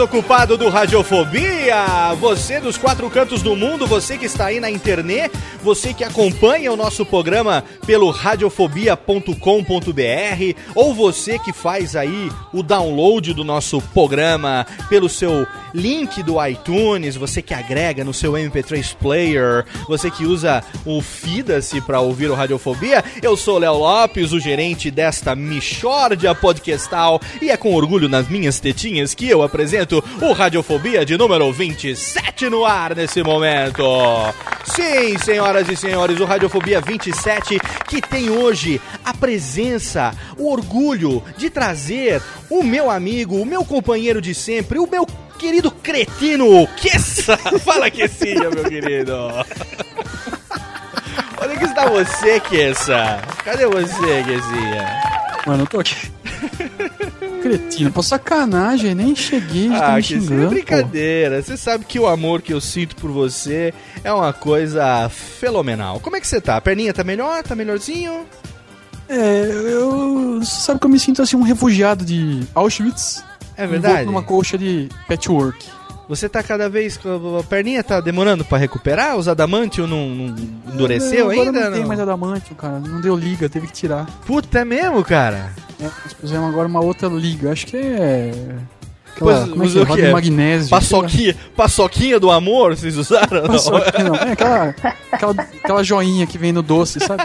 Desocupado do Radiofobia! Você dos quatro cantos do mundo, você que está aí na internet, você que acompanha o nosso programa pelo radiofobia.com.br, ou você que faz aí o download do nosso programa pelo seu link do iTunes, você que agrega no seu MP3 player, você que usa o Fida-se para ouvir o Radiofobia. Eu sou Léo Lopes, o gerente desta Michórdia Podcastal, e é com orgulho nas minhas tetinhas que eu apresento o Radiofobia de número 27 no ar nesse momento. Sim, senhoras e senhores, o Radiofobia 27 que tem hoje a presença, o orgulho de trazer o meu amigo, o meu companheiro de sempre, o meu querido cretino Kessa. Fala, Kessinha, meu querido. Onde que está você, Kessa? Cadê você, Kessinha? Mano, eu tô aqui. Cretino, pô, sacanagem, nem cheguei, já tá Ah, é xingando, pô. brincadeira. Você sabe que o amor que eu sinto por você é uma coisa fenomenal. Como é que você tá? A perninha tá melhor? Tá melhorzinho? É, eu... Você sabe que eu me sinto assim um refugiado de Auschwitz. É verdade? numa colcha de patchwork. Você tá cada vez. A perninha tá demorando pra recuperar? Os adamantium não, não endureceu Não, ainda? Não tem não? mais adamantio, cara. Não deu liga, teve que tirar. Puta, é mesmo, cara? É, nós pusemos agora uma outra liga. Acho que é. Pois, Aquela, como é que usou é? quê? Roda de magnésio. Paçoquinha, paçoquinha do amor, vocês usaram? Não. Paçoquinha, não. É aquela, aquela, aquela joinha que vem no doce, sabe?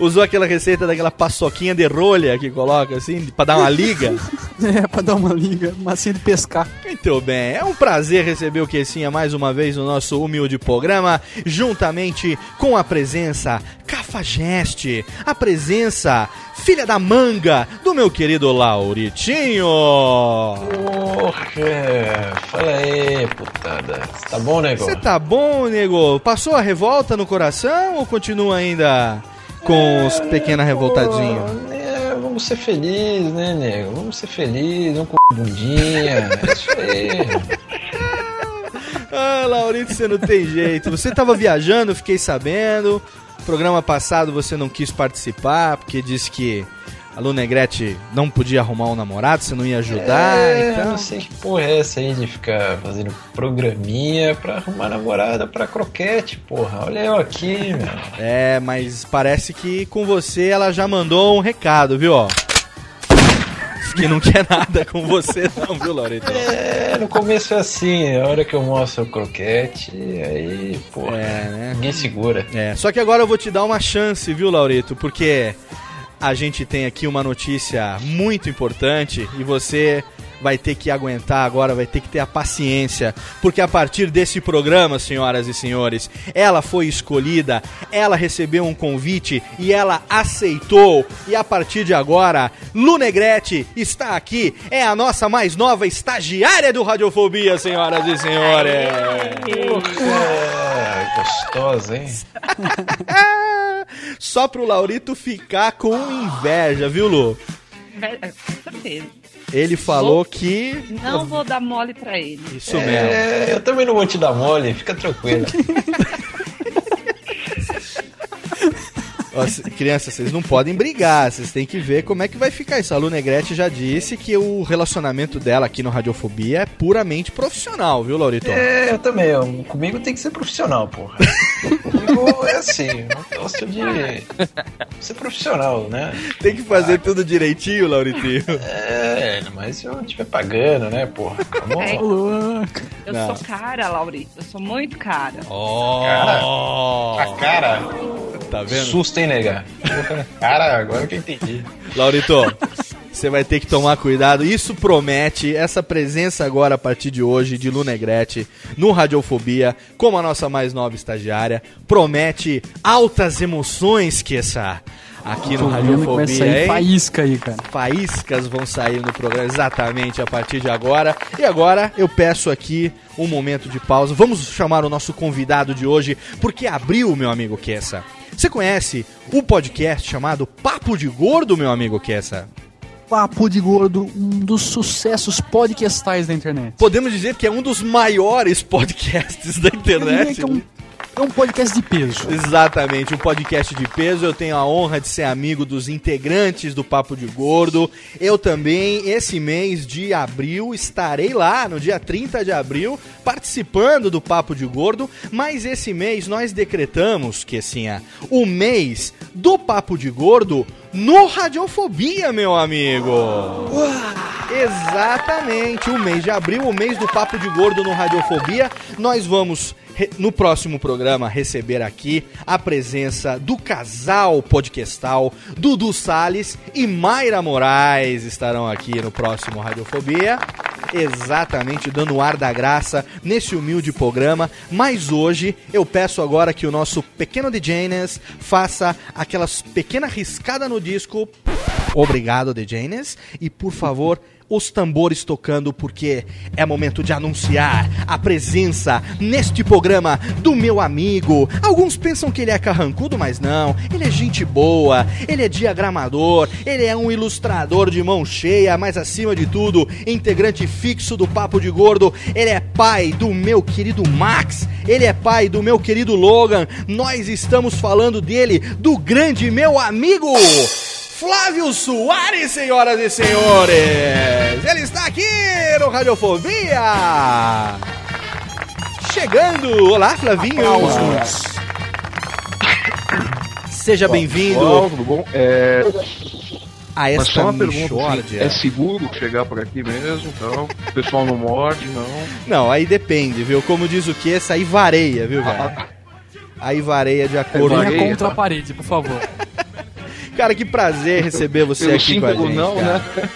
Usou aquela receita daquela paçoquinha de rolha que coloca assim, pra dar uma liga? É, pra dar uma liga, massinha de pescar. Muito bem, é um prazer receber o Quessinha mais uma vez no nosso humilde programa, juntamente com a presença cafajeste, a presença filha da manga do meu querido Lauritinho. Porra, fala aí, putada. Tá bom, nego? Você tá bom, nego? Passou a revolta no coração ou continua ainda com os pequenos revoltadinhos? É, vamos ser felizes, né, nego? Vamos ser felizes, vamos com bundinha. É isso aí. Ah, Laurito, você não tem jeito. Você tava viajando, fiquei sabendo. Programa passado você não quis participar porque disse que a Lu Negrete não podia arrumar um namorado, você não ia ajudar. É, então... não sei que porra é essa aí de ficar fazendo programinha pra arrumar namorada pra croquete, porra. Olha eu aqui, meu. É, mas parece que com você ela já mandou um recado, viu? Ó. Que não quer nada com você, não, viu, Laurito? É, no começo é assim, a hora que eu mostro o croquete, aí, porra, É, né? ninguém segura. É, só que agora eu vou te dar uma chance, viu, Laurito? Porque a gente tem aqui uma notícia muito importante e você vai ter que aguentar agora, vai ter que ter a paciência, porque a partir desse programa, senhoras e senhores, ela foi escolhida, ela recebeu um convite e ela aceitou. E a partir de agora, Lu Negrete está aqui, é a nossa mais nova estagiária do Radiofobia, senhoras e senhores. É, gostosa, hein? Só pro Laurito ficar com inveja, viu, Lu? Com certeza. Ele falou que. Não vou dar mole pra ele. Isso mesmo. É, eu também não vou te dar mole, fica c- crianças, vocês não podem brigar, vocês têm que ver como é que vai ficar isso. A Lu Negrete já disse que o relacionamento dela aqui no Radiofobia é puramente profissional, viu, Laurito? É, eu também. eu- comigo tem que ser profissional, porra. é assim, eu gosto de ser profissional, né? Tem que fazer tudo direitinho, Lauritinho. É, mas se eu estiver pagando, né, porra? É. Eu Não. sou cara, Laurito. Eu sou muito cara. Oh! A cara, Tá vendo? susto, hein, nega? Cara, agora que eu entendi. Laurito, você vai ter que tomar cuidado. Isso promete essa presença agora a partir de hoje de Lu Negrete no Radiofobia, como a nossa mais nova estagiária, promete altas emoções que essa aqui no Radiofobia, sair hein? faísca aí, cara. faíscas vão sair no programa exatamente a partir de agora. E agora eu peço aqui um momento de pausa. Vamos chamar o nosso convidado de hoje, porque abriu, meu amigo Kessa. Você conhece o podcast chamado Papo de Gordo, meu amigo Kessa? Papo de Gordo, um dos sucessos podcastais da internet. Podemos dizer que é um dos maiores podcasts da internet. que é um, é um podcast de peso. Exatamente, um podcast de peso. Eu tenho a honra de ser amigo dos integrantes do Papo de Gordo. Eu também, esse mês de abril, estarei lá, no dia 30 de abril, participando do Papo de Gordo. Mas esse mês nós decretamos, que assim, o mês do Papo de Gordo no Radiofobia, meu amigo. Exatamente, o mês de abril, o mês do Papo de Gordo no Radiofobia. Nós vamos, no próximo programa, receber aqui a presença do casal podcastal Dudu Salles e Mayra Moraes estarão aqui no próximo Radiofobia. Exatamente, dando o ar da graça nesse humilde programa. Mas hoje eu peço agora que o nosso pequeno DJness faça aquelas pequena riscada no disco. Obrigado, DJness. E por favor, os tambores tocando, porque é momento de anunciar a presença neste programa do meu amigo. Alguns pensam que ele é carrancudo, mas não. Ele é gente boa, ele é diagramador, ele é um ilustrador de mão cheia, mas acima de tudo, integrante fixo do Papo de Gordo. Ele é pai do meu querido Max, ele é pai do meu querido Logan. Nós estamos falando dele, do grande meu amigo. Flávio Soares, senhoras e senhores! Ele está aqui no Radiofobia! Chegando! Olá, Flavinho! Seja bem-vindo Olá, tudo bom? É, a mas esta só uma pergunta, assim, é seguro chegar por aqui mesmo, então, o pessoal não morde, não. Não, aí depende, viu? Como diz o que, essa aí vareia, viu, velho? Aí vareia de acordo Venha vareia, com... contra tá? a parede, por favor. Cara, que prazer receber você Pelo aqui com a gente. não, cara. né?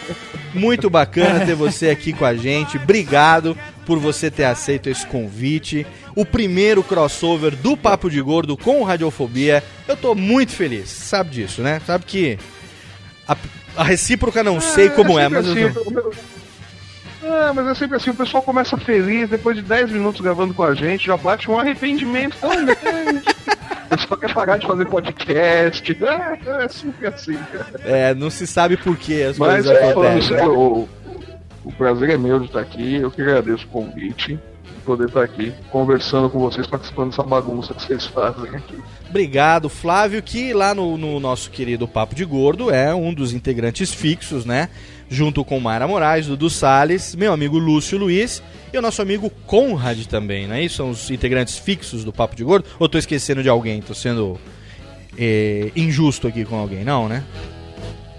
Muito bacana ter você aqui com a gente. Obrigado por você ter aceito esse convite. O primeiro crossover do Papo de Gordo com o Radiofobia. Eu tô muito feliz. Sabe disso, né? Sabe que a, a recíproca não sei como é, sempre mas eu assim, tô... o- É, mas é sempre assim, o pessoal começa feliz, depois de 10 minutos gravando com a gente, já bate um arrependimento. O pessoal quer parar de fazer podcast. É, é sempre assim, é, não se sabe por que as Mas coisas é, acontecem. sério, o, o prazer é meu de estar aqui. Eu que agradeço o convite de poder estar aqui conversando com vocês, participando dessa bagunça que vocês fazem aqui. Obrigado, Flávio, que lá no, no nosso querido Papo de Gordo é um dos integrantes fixos, né? Junto com Mayra Moraes, Dudu Salles, meu amigo Lúcio Luiz e o nosso amigo Conrad também, não é isso? São os integrantes fixos do Papo de Gordo? Ou tô esquecendo de alguém? Tô sendo eh, injusto aqui com alguém, não, né?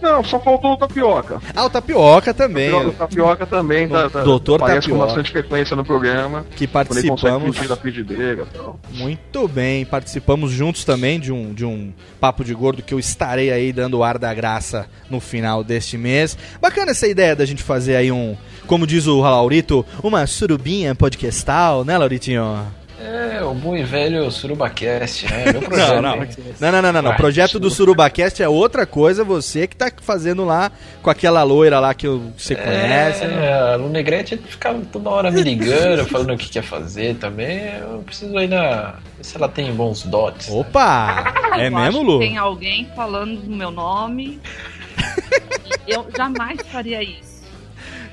Não, só faltou o tapioca. Ah, o Tapioca também, O tapioca também tá, tá, Doutor aparece com Tapioca. bastante frequência no programa. que participamos. da frigideira tal. Muito bem, participamos juntos também de um, de um Papo de Gordo que eu estarei aí dando o ar da graça no final deste mês. Bacana essa ideia da gente fazer aí um, como diz o Laurito, uma surubinha podcastal, né, Lauritinho? É, o bom e velho Surubacast, né? Meu projeto. Não, não. Não, não, não, não, não. O projeto do Surubacast é outra coisa, você que tá fazendo lá com aquela loira lá que eu- você conhece. né? É, a Lunegrete ficava toda hora me ligando, falando o que quer fazer também. Eu preciso ir na. ver se ela tem bons dotes. Opa! É Eu mesmo, Lu? que Tem alguém falando no meu nome. Eu jamais faria isso.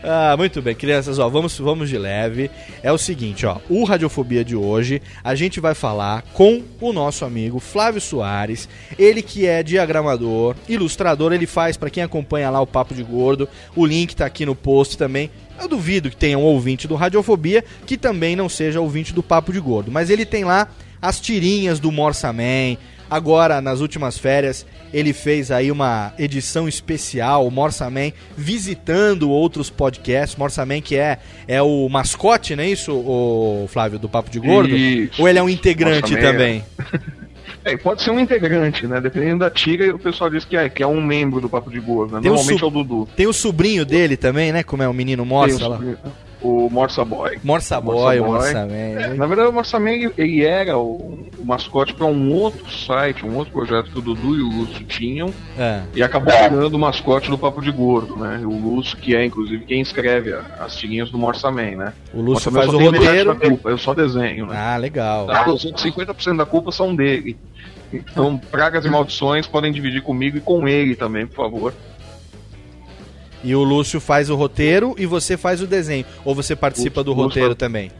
Ah, muito bem, crianças, ó, vamos, vamos de leve. É o seguinte, ó, o Radiofobia de hoje, a gente vai falar com o nosso amigo Flávio Soares, ele que é diagramador, ilustrador, ele faz, pra quem acompanha lá o Papo de Gordo, o link tá aqui no post também. Eu duvido que tenha um ouvinte do Radiofobia que também não seja ouvinte do Papo de Gordo, mas ele tem lá as tirinhas do Morsa Man. Agora, nas últimas férias, ele fez aí uma edição especial, o Morsa Man, visitando outros podcasts. Morsa Man, que é, é o mascote, não é isso, o Flávio, do Papo de Gordo? Isso. Ou ele é um integrante Man, também? É, pode ser um integrante, né? Dependendo da tira, o pessoal diz que é, que é um membro do Papo de Gordo, né? Normalmente su- é o Dudu. Tem o sobrinho dele também, né? Como é o menino Morsa lá. O Morsa Boy. Morsa Morsa Boy, o. Morsa Man. É, na verdade, o Morsa Man, ele- era o, o mascote para um outro site, um outro projeto que o Dudu e o Lúcio tinham, É. e acabou virando o mascote do Papo de Gordo, né? O Lúcio, que é inclusive quem escreve as tirinhas do Morsa Man, né? O Lúcio Morsa faz o roteiro. culpa, eu só desenho, né? Ah, legal. Tá, os outros 50% da culpa são dele. Então, pragas e maldições podem dividir comigo e com ele também, por favor. E o Lúcio faz o roteiro e você faz o desenho. Ou você participa do Lúcio roteiro faz- também?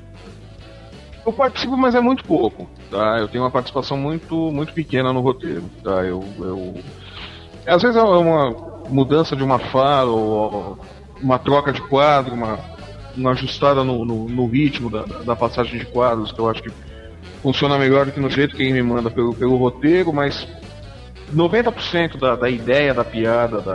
Eu participo, mas é muito pouco, tá? Eu tenho uma participação muito, muito pequena no roteiro, tá? Eu, eu... Às vezes é uma mudança de uma fala, ou uma troca de quadro, uma, uma ajustada no, no, no ritmo da, da passagem de quadros, que eu acho que funciona melhor do que no jeito que ele me manda pelo, pelo roteiro, mas 90% da, da ideia da piada, da,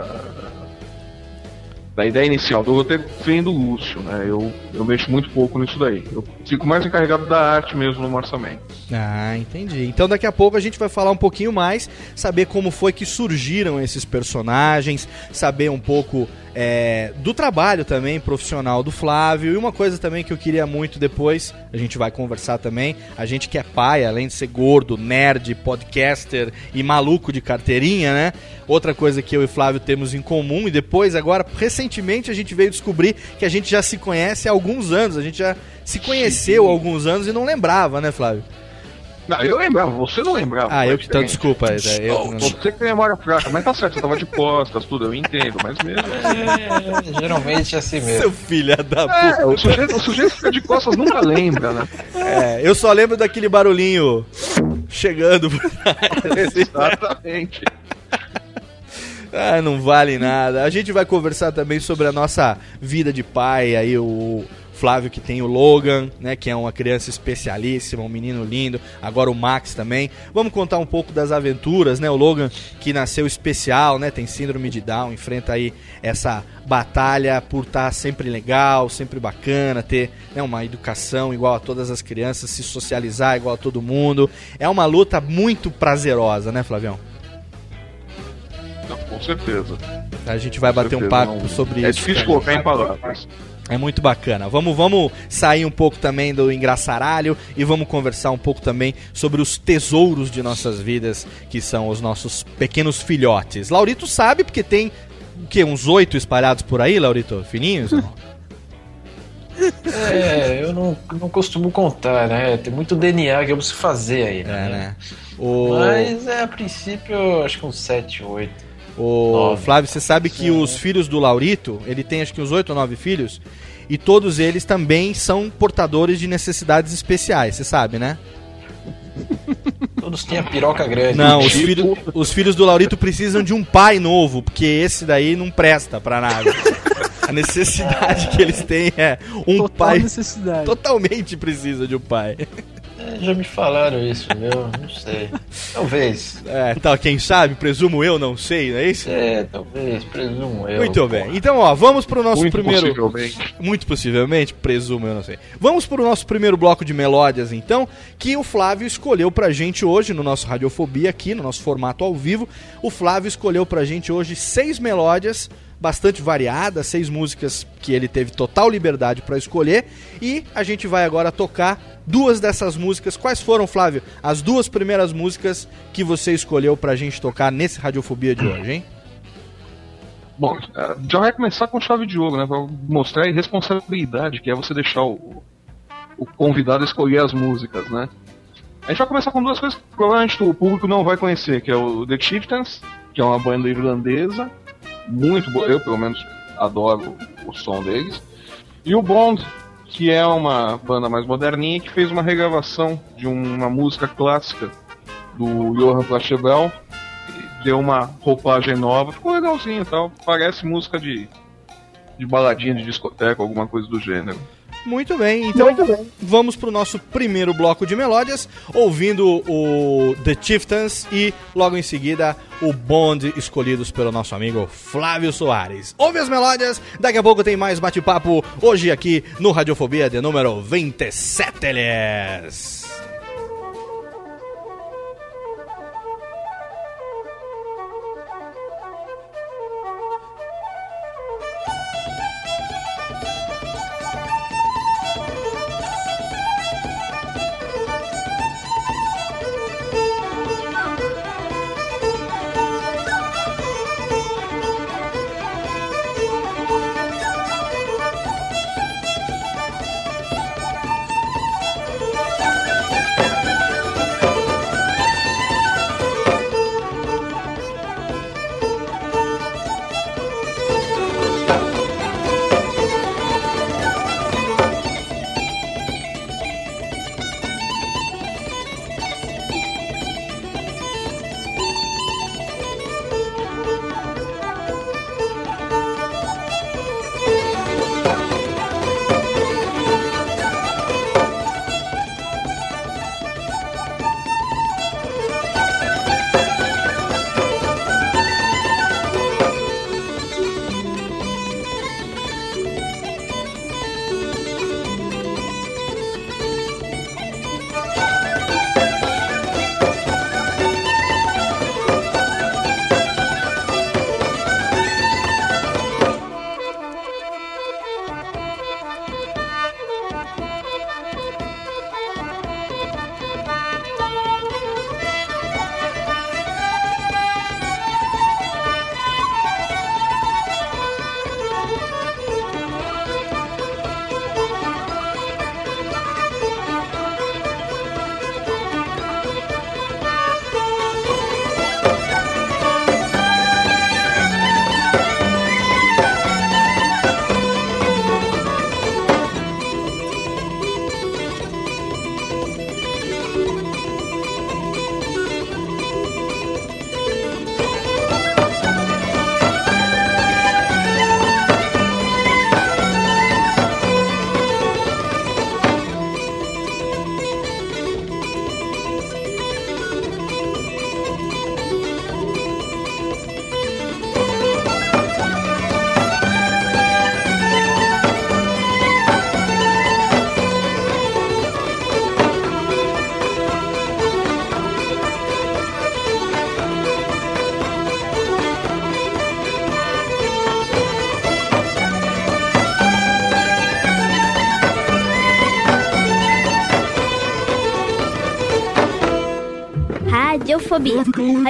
da, ideia inicial do roteiro vem do Lúcio, né? Eu, eu mexo muito pouco nisso daí. Eu fico mais encarregado da arte mesmo no orçamento. Ah, entendi. Então daqui a pouco a gente vai falar um pouquinho mais, saber como foi que surgiram esses personagens, saber um pouco é, do trabalho também profissional do Flávio. E uma coisa também que eu queria muito depois, a gente vai conversar também, a gente que é pai, além de ser gordo, nerd, podcaster e maluco de carteirinha, né? Outra coisa que eu e Flávio temos em comum, e depois, agora, recentemente, a gente veio descobrir que a gente já se conhece há alguns anos, a gente já se conheceu há alguns anos e não lembrava, né, Flávio? Não, eu lembrava, você não lembrava. Ah, eu que então, desculpa. é, eu não- Você que tem memória fraca, mas tá certo, você tava de costas, tudo, eu entendo, mas mesmo. É, geralmente é assim mesmo. Seu filho da puta. É, o sujeito, o sujeito que fica de costas nunca lembra, né? É, eu só lembro daquele barulhinho chegando. por trás. Exatamente. Ah, não vale nada. A gente vai conversar também sobre a nossa vida de pai, aí o Flávio que tem o Logan, né, que é uma criança especialíssima, um menino lindo. Agora o Max também. Vamos contar um pouco das aventuras, né? O Logan que nasceu especial, né? Tem síndrome de Down, enfrenta aí essa batalha por estar sempre legal, sempre bacana, ter né, uma educação igual a todas as crianças, se socializar igual a todo mundo. É uma luta muito prazerosa, né, Flavião? Com certeza. A gente vai bater um certeza, papo não- sobre É isso. difícil colocar em palavras. É muito bacana. Vamos, vamos sair um pouco também do engraçaralho e vamos conversar um pouco também sobre os tesouros de nossas vidas, que são os nossos pequenos filhotes. Laurito sabe, porque tem o quê? Uns oito espalhados por aí, Laurito? Fininhos? É, eu não, não costumo contar, né? Tem muito DNA que eu preciso fazer aí, É, né? né? O, Mas é, a princípio, acho que uns 7, 8. O nove. Flávio, você sabe que os filhos do Laurito, ele tem acho que uns oito ou nove filhos, e todos eles também são portadores de necessidades especiais, você sabe, né? Todos têm a piroca grande. Não, os, filho- os filhos do Laurito precisam de um pai novo, porque esse daí não presta pra nada. A necessidade que eles têm é um Total pai. necessidade. Totalmente precisa de um pai. É, já me falaram isso, viu? Não sei. Talvez. É, tá, quem sabe, presumo eu, não sei, não é isso? É, talvez, presumo eu. Muito bem. Então, ó, vamos pro nosso Muito primeiro. possivelmente. Muito possivelmente, presumo, eu não sei. Vamos pro nosso primeiro bloco de melódias, então, que o Flávio escolheu pra gente hoje no nosso Radiofobia aqui, no nosso formato ao vivo. O Flávio escolheu pra gente hoje seis melódias bastante variadas, seis músicas que ele teve total liberdade pra escolher e a gente vai agora tocar duas dessas músicas. Quais foram, Flávio, as duas primeiras músicas que você escolheu pra gente tocar nesse Radiofobia de hoje, hein? Bom, eh, já vai começar com chave de ouro, né? Pra mostrar a irresponsabilidade que é você deixar o, o convidado escolher as músicas, né? A gente vai começar com duas coisas que provavelmente o público não vai conhecer, que é o The Chieftains, que é uma banda irlandesa, muito boa, eu pelo menos adoro o som deles, e o Bond, que é uma banda mais moderninha que fez uma regravação de uma música clássica do Johann Pachelbel, deu uma roupagem nova, ficou legalzinho e tal. Parece música de, de baladinha de discoteca, alguma coisa do gênero. Muito bem, então vamos pro nosso primeiro bloco de melódias, ouvindo o The Chieftains e logo em seguida o Bond escolhidos pelo nosso amigo Flávio Soares. Ouve as melódias, daqui a pouco tem mais bate-papo hoje aqui no Radiofobia de número 27, Elias.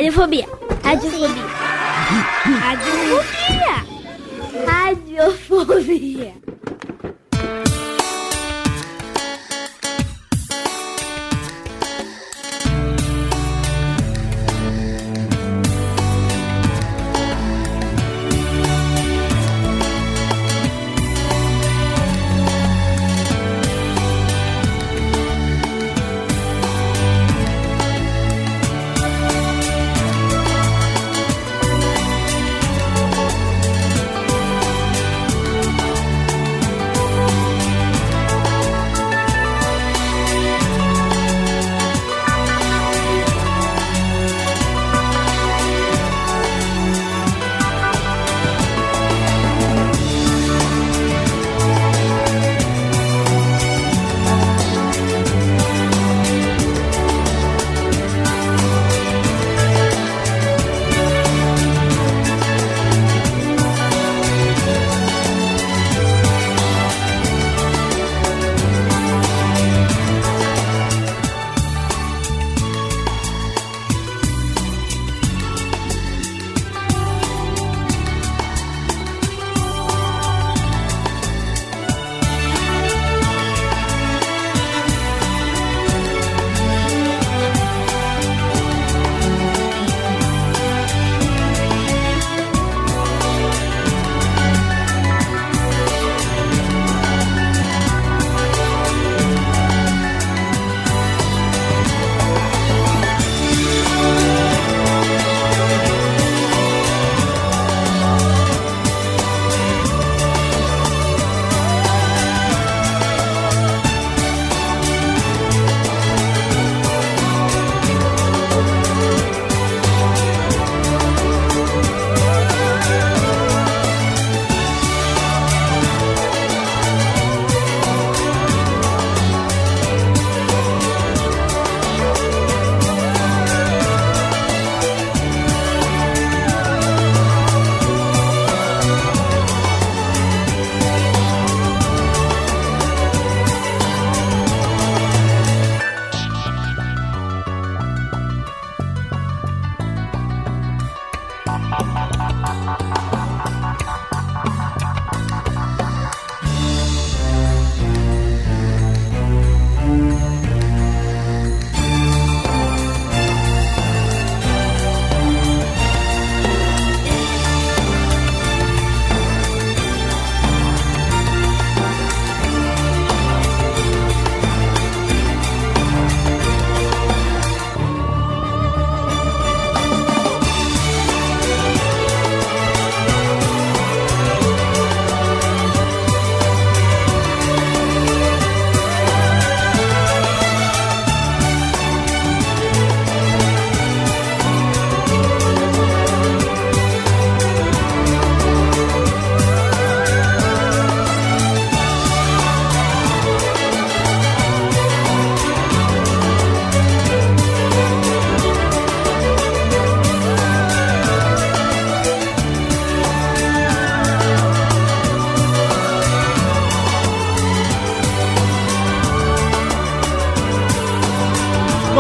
Radiofobia. Radiofobia. Radiofobia.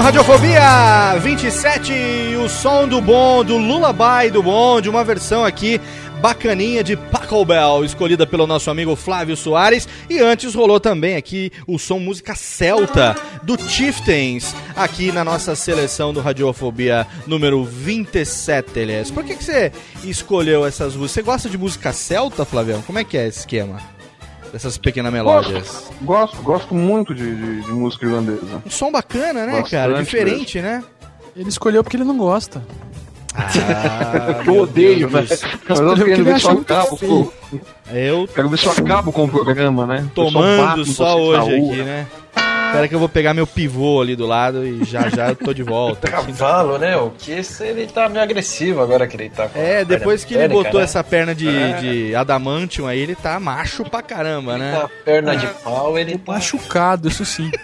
Radiofobia 27, o som do bom, do Lullaby do Bonde, uma versão aqui bacaninha de Paco Bell, escolhida pelo nosso amigo Flávio Soares. E antes rolou também aqui o som música celta do Chieftains, aqui na nossa seleção do Radiofobia número 27, Elias. Por que, que você escolheu essas músicas? Você gosta de música celta, Flavião? Como é que é esse esquema? Dessas pequenas melódias. Gosto, gosto, gosto muito de, de- de música irlandesa. Um som bacana, né, Bastante cara? Diferente, né? Ele escolheu porque ele não gosta. Ah, eu odeio? Deus. Mas eu Porque quero ver se eu acabo com, Eu quero ver se eu acabo com o programa, né? Tomando só hoje aqui, né? Espera que eu vou pegar meu pivô ali do lado e já já eu tô de volta. Cavalo, né? O que esse, ele tá meio agressivo agora que ele tá com a É, depois que ele botou né? essa perna de, É. de adamantium aí, ele tá macho pra caramba, Ele né? tá perna de pau, ele tá... Machucado, isso sim.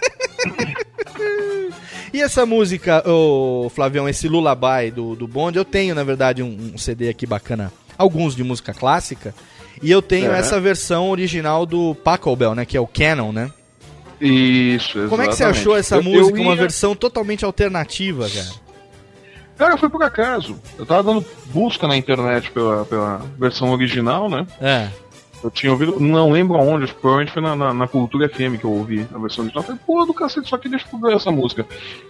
E essa música, ô Flavião, esse Lullaby do, do Bond, eu tenho, na verdade, um, um CD aqui bacana, alguns de música clássica, e eu tenho É. essa versão original do Pachelbel, né, que é o Canon, né? Isso, Como é que você exatamente. achou essa Eu- eu música, uma ia- versão totalmente alternativa, cara? Cara, foi por acaso. Eu tava dando busca na internet pela, pela versão original, né? É. Eu tinha ouvido, não lembro aonde, provavelmente foi na, na, na Cultura FM que eu ouvi a versão original. Eu falei, pô, do cacete, só que deixa eu ver essa música.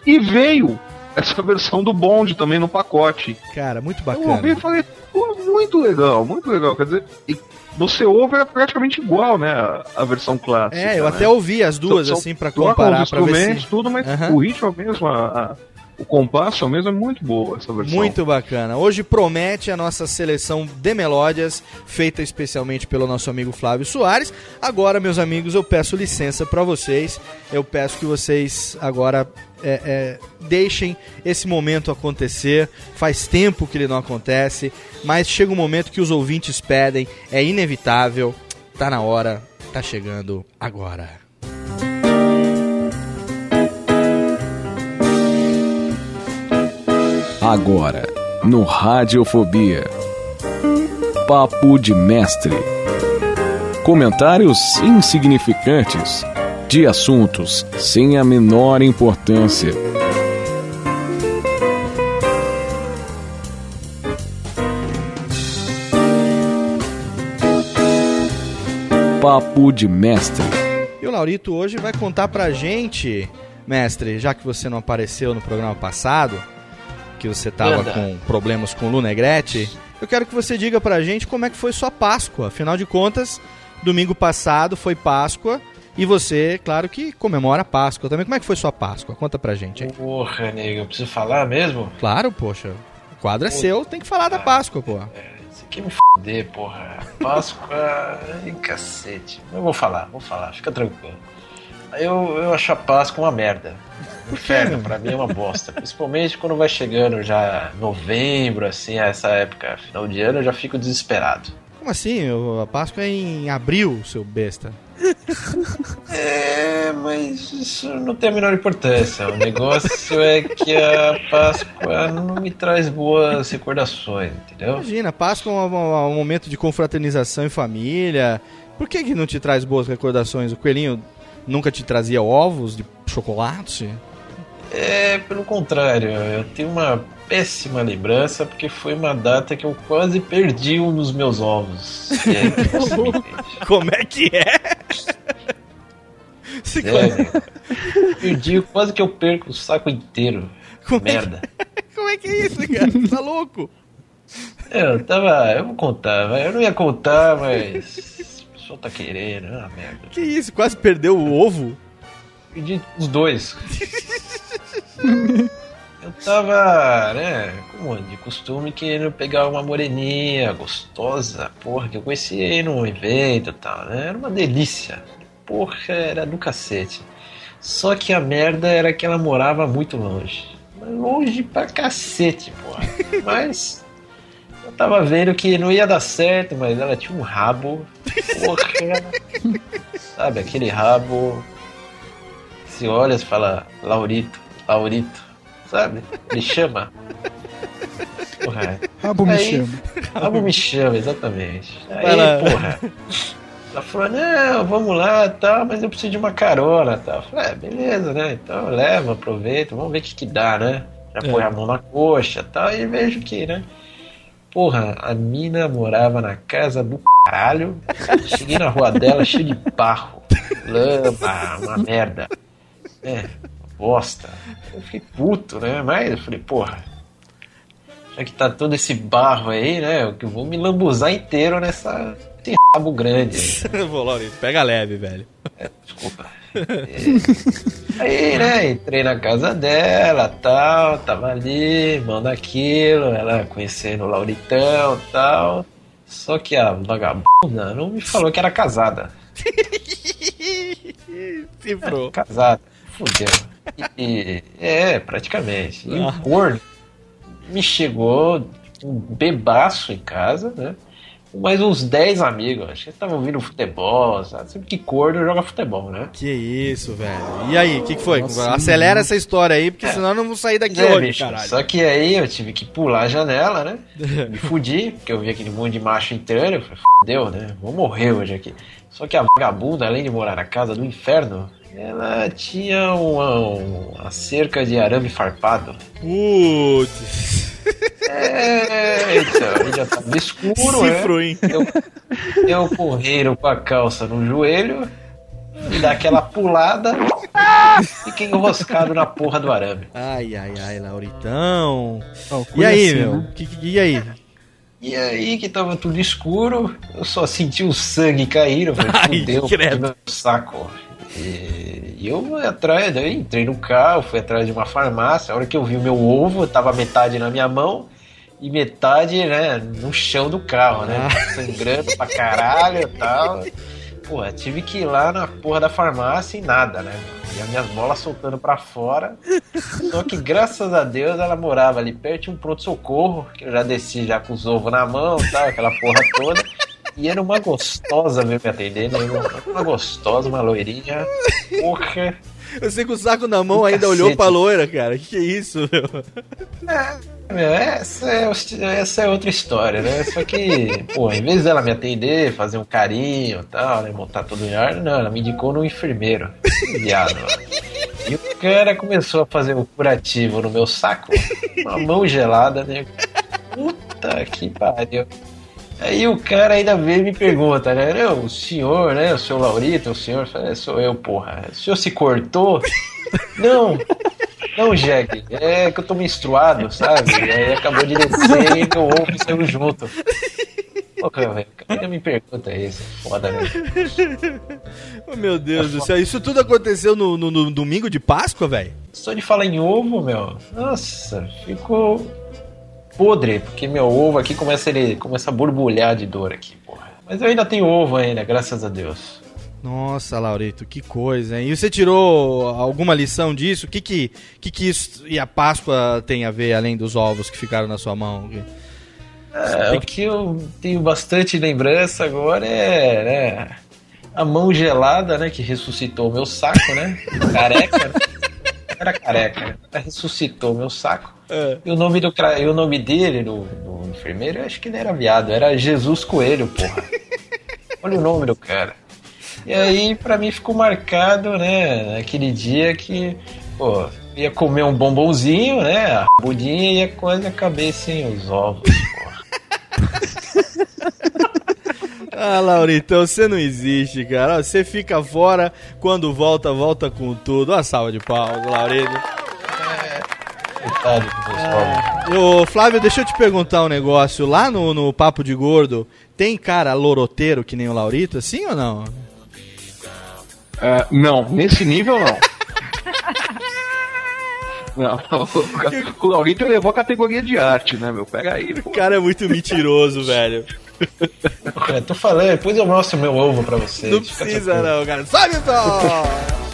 E veio essa versão do Bond também no pacote. Cara, muito Eu ouvi bacana. e falei, pô, muito legal, muito legal. Quer dizer, e você ouve é praticamente igual, né? A, versão clássica. É, eu né? até ouvi as duas, São- assim, pra trocam comparar, os ver instrumentos, se... tudo, mas Aham. o ritmo é mesmo, a- a- o compasso é o mesmo, é muito boa essa versão. Muito bacana. Hoje promete a nossa seleção de melódias, feita especialmente pelo nosso amigo Flávio Soares. Agora, meus amigos, eu peço licença para vocês. Eu peço que vocês agora é, é, deixem esse momento acontecer. Faz tempo que ele não acontece, mas chega um momento que os ouvintes pedem, é inevitável. Tá na hora, tá chegando agora. Agora, no Radiofobia. Papo de Mestre. Comentários insignificantes de assuntos sem a menor importância. Papo de Mestre. E o Laurito hoje vai contar pra gente, mestre, já que você não apareceu no programa passado, que você tava Manda. com problemas com o Lunegrete, eu quero que você diga pra gente como é que foi sua Páscoa. Afinal de contas, domingo passado foi Páscoa e você, claro que comemora a Páscoa também. Como é que foi sua Páscoa? Conta pra gente aí. Porra, nego, eu preciso falar mesmo? Claro, poxa. O quadro é seu, tem que falar da Páscoa, pô. Isso aqui me fuder, porra. Páscoa. Ai, cacete. Eu vou falar, vou falar, fica tranquilo. Eu, eu acho a Páscoa uma merda. Inferno, pra mim é uma bosta. Principalmente quando vai chegando já novembro, assim, essa época, final de ano, eu já fico desesperado. Como assim? A Páscoa é em abril, seu besta. É, mas isso não tem a menor importância. O negócio é que a Páscoa não me traz boas recordações, entendeu? Imagina, Páscoa é um, um- momento de confraternização em família. Por que, que não te traz boas recordações? O coelhinho nunca te trazia ovos de chocolate? É, pelo contrário, eu tenho uma péssima lembrança porque foi uma data que eu quase perdi um dos meus ovos. É. Como é que é? Se É, perdi, quase que eu perco o saco inteiro. Como é que- Merda. Como é que é isso, cara? Tá louco? É, Eu tava. Eu vou contar, eu não ia contar, mas. O pessoal tá querendo, ah, merda. Que isso? Quase perdeu o ovo? Perdi os dois. Eu tava, né, como de costume, querendo pegar uma moreninha gostosa, porra, que eu conheci aí num evento e tal, né? Era uma delícia. Porra, era do cacete. Só que a merda era que ela morava muito longe. Longe pra cacete, porra. Mas eu tava vendo que não ia dar certo, mas ela tinha um rabo. Porra. Sabe, aquele rabo. Se olha e fala, Laurito, Laurito, sabe? Me chama. Porra. Rabo me Aí- chama. Rabo me chama, exatamente. Aí, lá. porra. Ela falou, não, vamos lá, tá, mas eu preciso de uma carona, tá. Eu falei, é, beleza, né? Então leva, aproveita, vamos ver o que que dá, né? Já É. põe a mão na coxa, tá, e vejo que, né? Porra, a mina morava na casa do caralho. Cheguei na rua dela cheio de barro, lama, uma merda. É, bosta. Eu fiquei puto, né? Mas eu falei, porra, já que tá todo esse barro aí, né? Eu vou me lambuzar inteiro nessa esse rabo grande. Vou, Laurito, pega leve, velho. Desculpa. Aí, né, entrei na casa dela, tal, tava ali, manda aquilo, ela conhecendo o Lauritão, tal. Só que a vagabunda não me falou que era casada. Cifrou. Casada. Fudeu. E, é, praticamente. E o corno me chegou um bebaço em casa, né? Com mais uns 10 amigos. Acho que eles estavam ouvindo futebol, sabe? Sempre que corno joga futebol, né? Que isso, velho. E aí, o que, que foi? Nossa, Acelera mano. essa história aí, porque senão eu não vou sair daqui É, hoje, bicho, caralho. Só que aí eu tive que pular a janela, né? Me fudi, porque eu vi aquele monte de macho entrando. Eu falei, fudeu, né? Vou morrer hoje aqui. Só que a vagabunda, além de morar na casa do inferno, ela tinha uma, uma cerca de arame farpado. Putz. É, então, aí já tava escuro, Cifro, né? hein? Eu, eu correram com a calça no joelho, e dá aquela pulada, fiquei enroscado na porra do arame. Ai, ai, ai, Lauritão. e cuida aí, assim, meu? né? Que, que- e aí? E aí que tava tudo escuro, eu só senti o sangue cair, eu falei, Ai, fudeu, meu saco. E, eu fui atrás, daí entrei no carro, fui atrás de uma farmácia, a hora que eu vi o meu ovo, tava metade na minha mão e metade, né, no chão do carro, né, Ah. sangrando pra caralho e tal. Porra, tive que ir lá na porra da farmácia e nada, né? E as minhas bolas soltando pra fora. Só que graças a Deus ela morava ali perto de um pronto-socorro, que eu já desci já com os ovos na mão tal, aquela porra toda. E era uma gostosa veio me atender, né? Uma, gostosa, uma loirinha. Porra. Você com o saco na mão ainda cacete. olhou pra loira, cara. Que que é isso, meu? Meu, essa é, essa é outra história, né? Só que, pô, em vez dela me atender, fazer um carinho e tal, né? Montar tudo em ordem, não, ela me indicou no enfermeiro. Que Viado. E o cara começou a fazer o curativo no meu saco, uma mão gelada, né? Puta que pariu. Aí o cara ainda veio e me pergunta, né? Não, o senhor, né? O senhor Laurito, o senhor, falei, "É, sou eu, porra. O senhor se cortou? Não, não, Jack, é que eu tô menstruado, sabe? E aí acabou de descer e meu ovo saiu junto. Pô, cara, velho, o ainda me pergunta isso. Foda, né? Oh, meu Deus do céu. Isso tudo aconteceu no, no- no domingo de Páscoa, velho? Só de falar em ovo, meu, nossa, ficou podre, porque meu ovo aqui começa, ele, começa a borbulhar de dor aqui, porra. Mas eu ainda tenho ovo ainda, graças a Deus. Nossa, Laurito, que coisa, hein? E você tirou alguma lição disso? O que que, que, que isso e a Páscoa tem a ver, além dos ovos que ficaram na sua mão? É, o que eu tenho bastante lembrança agora é né, a mão gelada, né? Que ressuscitou o meu saco, né? Careca, né? Era careca, né? Ela ressuscitou o meu saco. E o nome, do, e o nome dele, do, do enfermeiro, eu acho que ele era viado, era Jesus Coelho, porra. Olha o nome do cara. E aí, pra mim, ficou marcado, né? Naquele dia que, pô, ia comer um bombonzinho, né? A budinha e quase acabei sem os ovos. Ah, Lauritão, você não existe, cara. Você fica fora, quando volta, volta com tudo. Uma salva de palmas, Laurito. Coitado. Ô, Flávio, deixa eu te perguntar um negócio. Lá no, no Papo de Gordo, tem cara loroteiro que nem o Laurito, assim ou não? É, não, nesse nível não. Não, o Laurito levou a categoria de arte, né, meu? Pega aí. O cara é muito mentiroso, velho. Eu tô falando, depois eu mostro meu ovo pra vocês. Não precisa não, cara. Sobe o!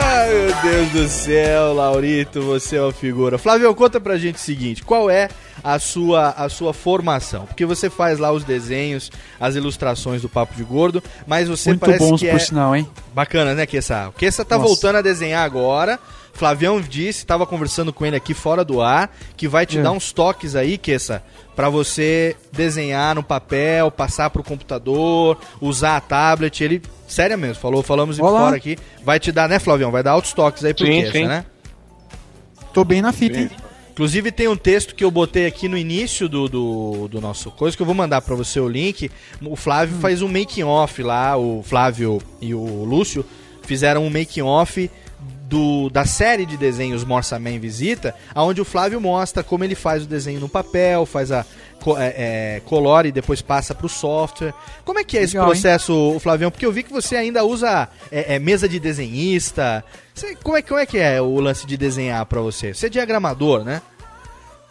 Ai, meu Deus do céu, Laurito, você é uma figura. Flávio, conta pra gente o seguinte, qual é a sua, a sua formação? Porque você faz lá os desenhos, as ilustrações do Papo de Gordo, mas você Muito parece bons, que por é... sinal, hein? Bacana, né, Kessa? O Kessa tá Nossa. voltando a desenhar agora, Flavião disse, estava conversando com ele aqui fora do ar, que vai te É. dar uns toques aí, Kessa, pra você desenhar no papel, passar pro computador, usar a tablet. Ele, sério mesmo, falou, falamos Olá. fora aqui. Vai te dar, né, Flavião? Vai dar altos toques aí pro Sim, Kessa, sim. né? Tô bem na fita, hein? Inclusive tem um texto que eu botei aqui no início do, do, do nosso coisa, que eu vou mandar pra você o link. O Hum. Flávio faz um making off lá, o Flávio e o Lúcio fizeram um making off do, da série de desenhos Morsa Man Visita, onde o Flávio mostra como ele faz o desenho no papel, faz a é, é, colore e depois passa pro software. Como é que é esse Legal, hein? processo, Flavião? Porque eu vi que você ainda usa é, é, mesa de desenhista. Você- como, é, como é que é o lance de desenhar pra você? Você é diagramador, né?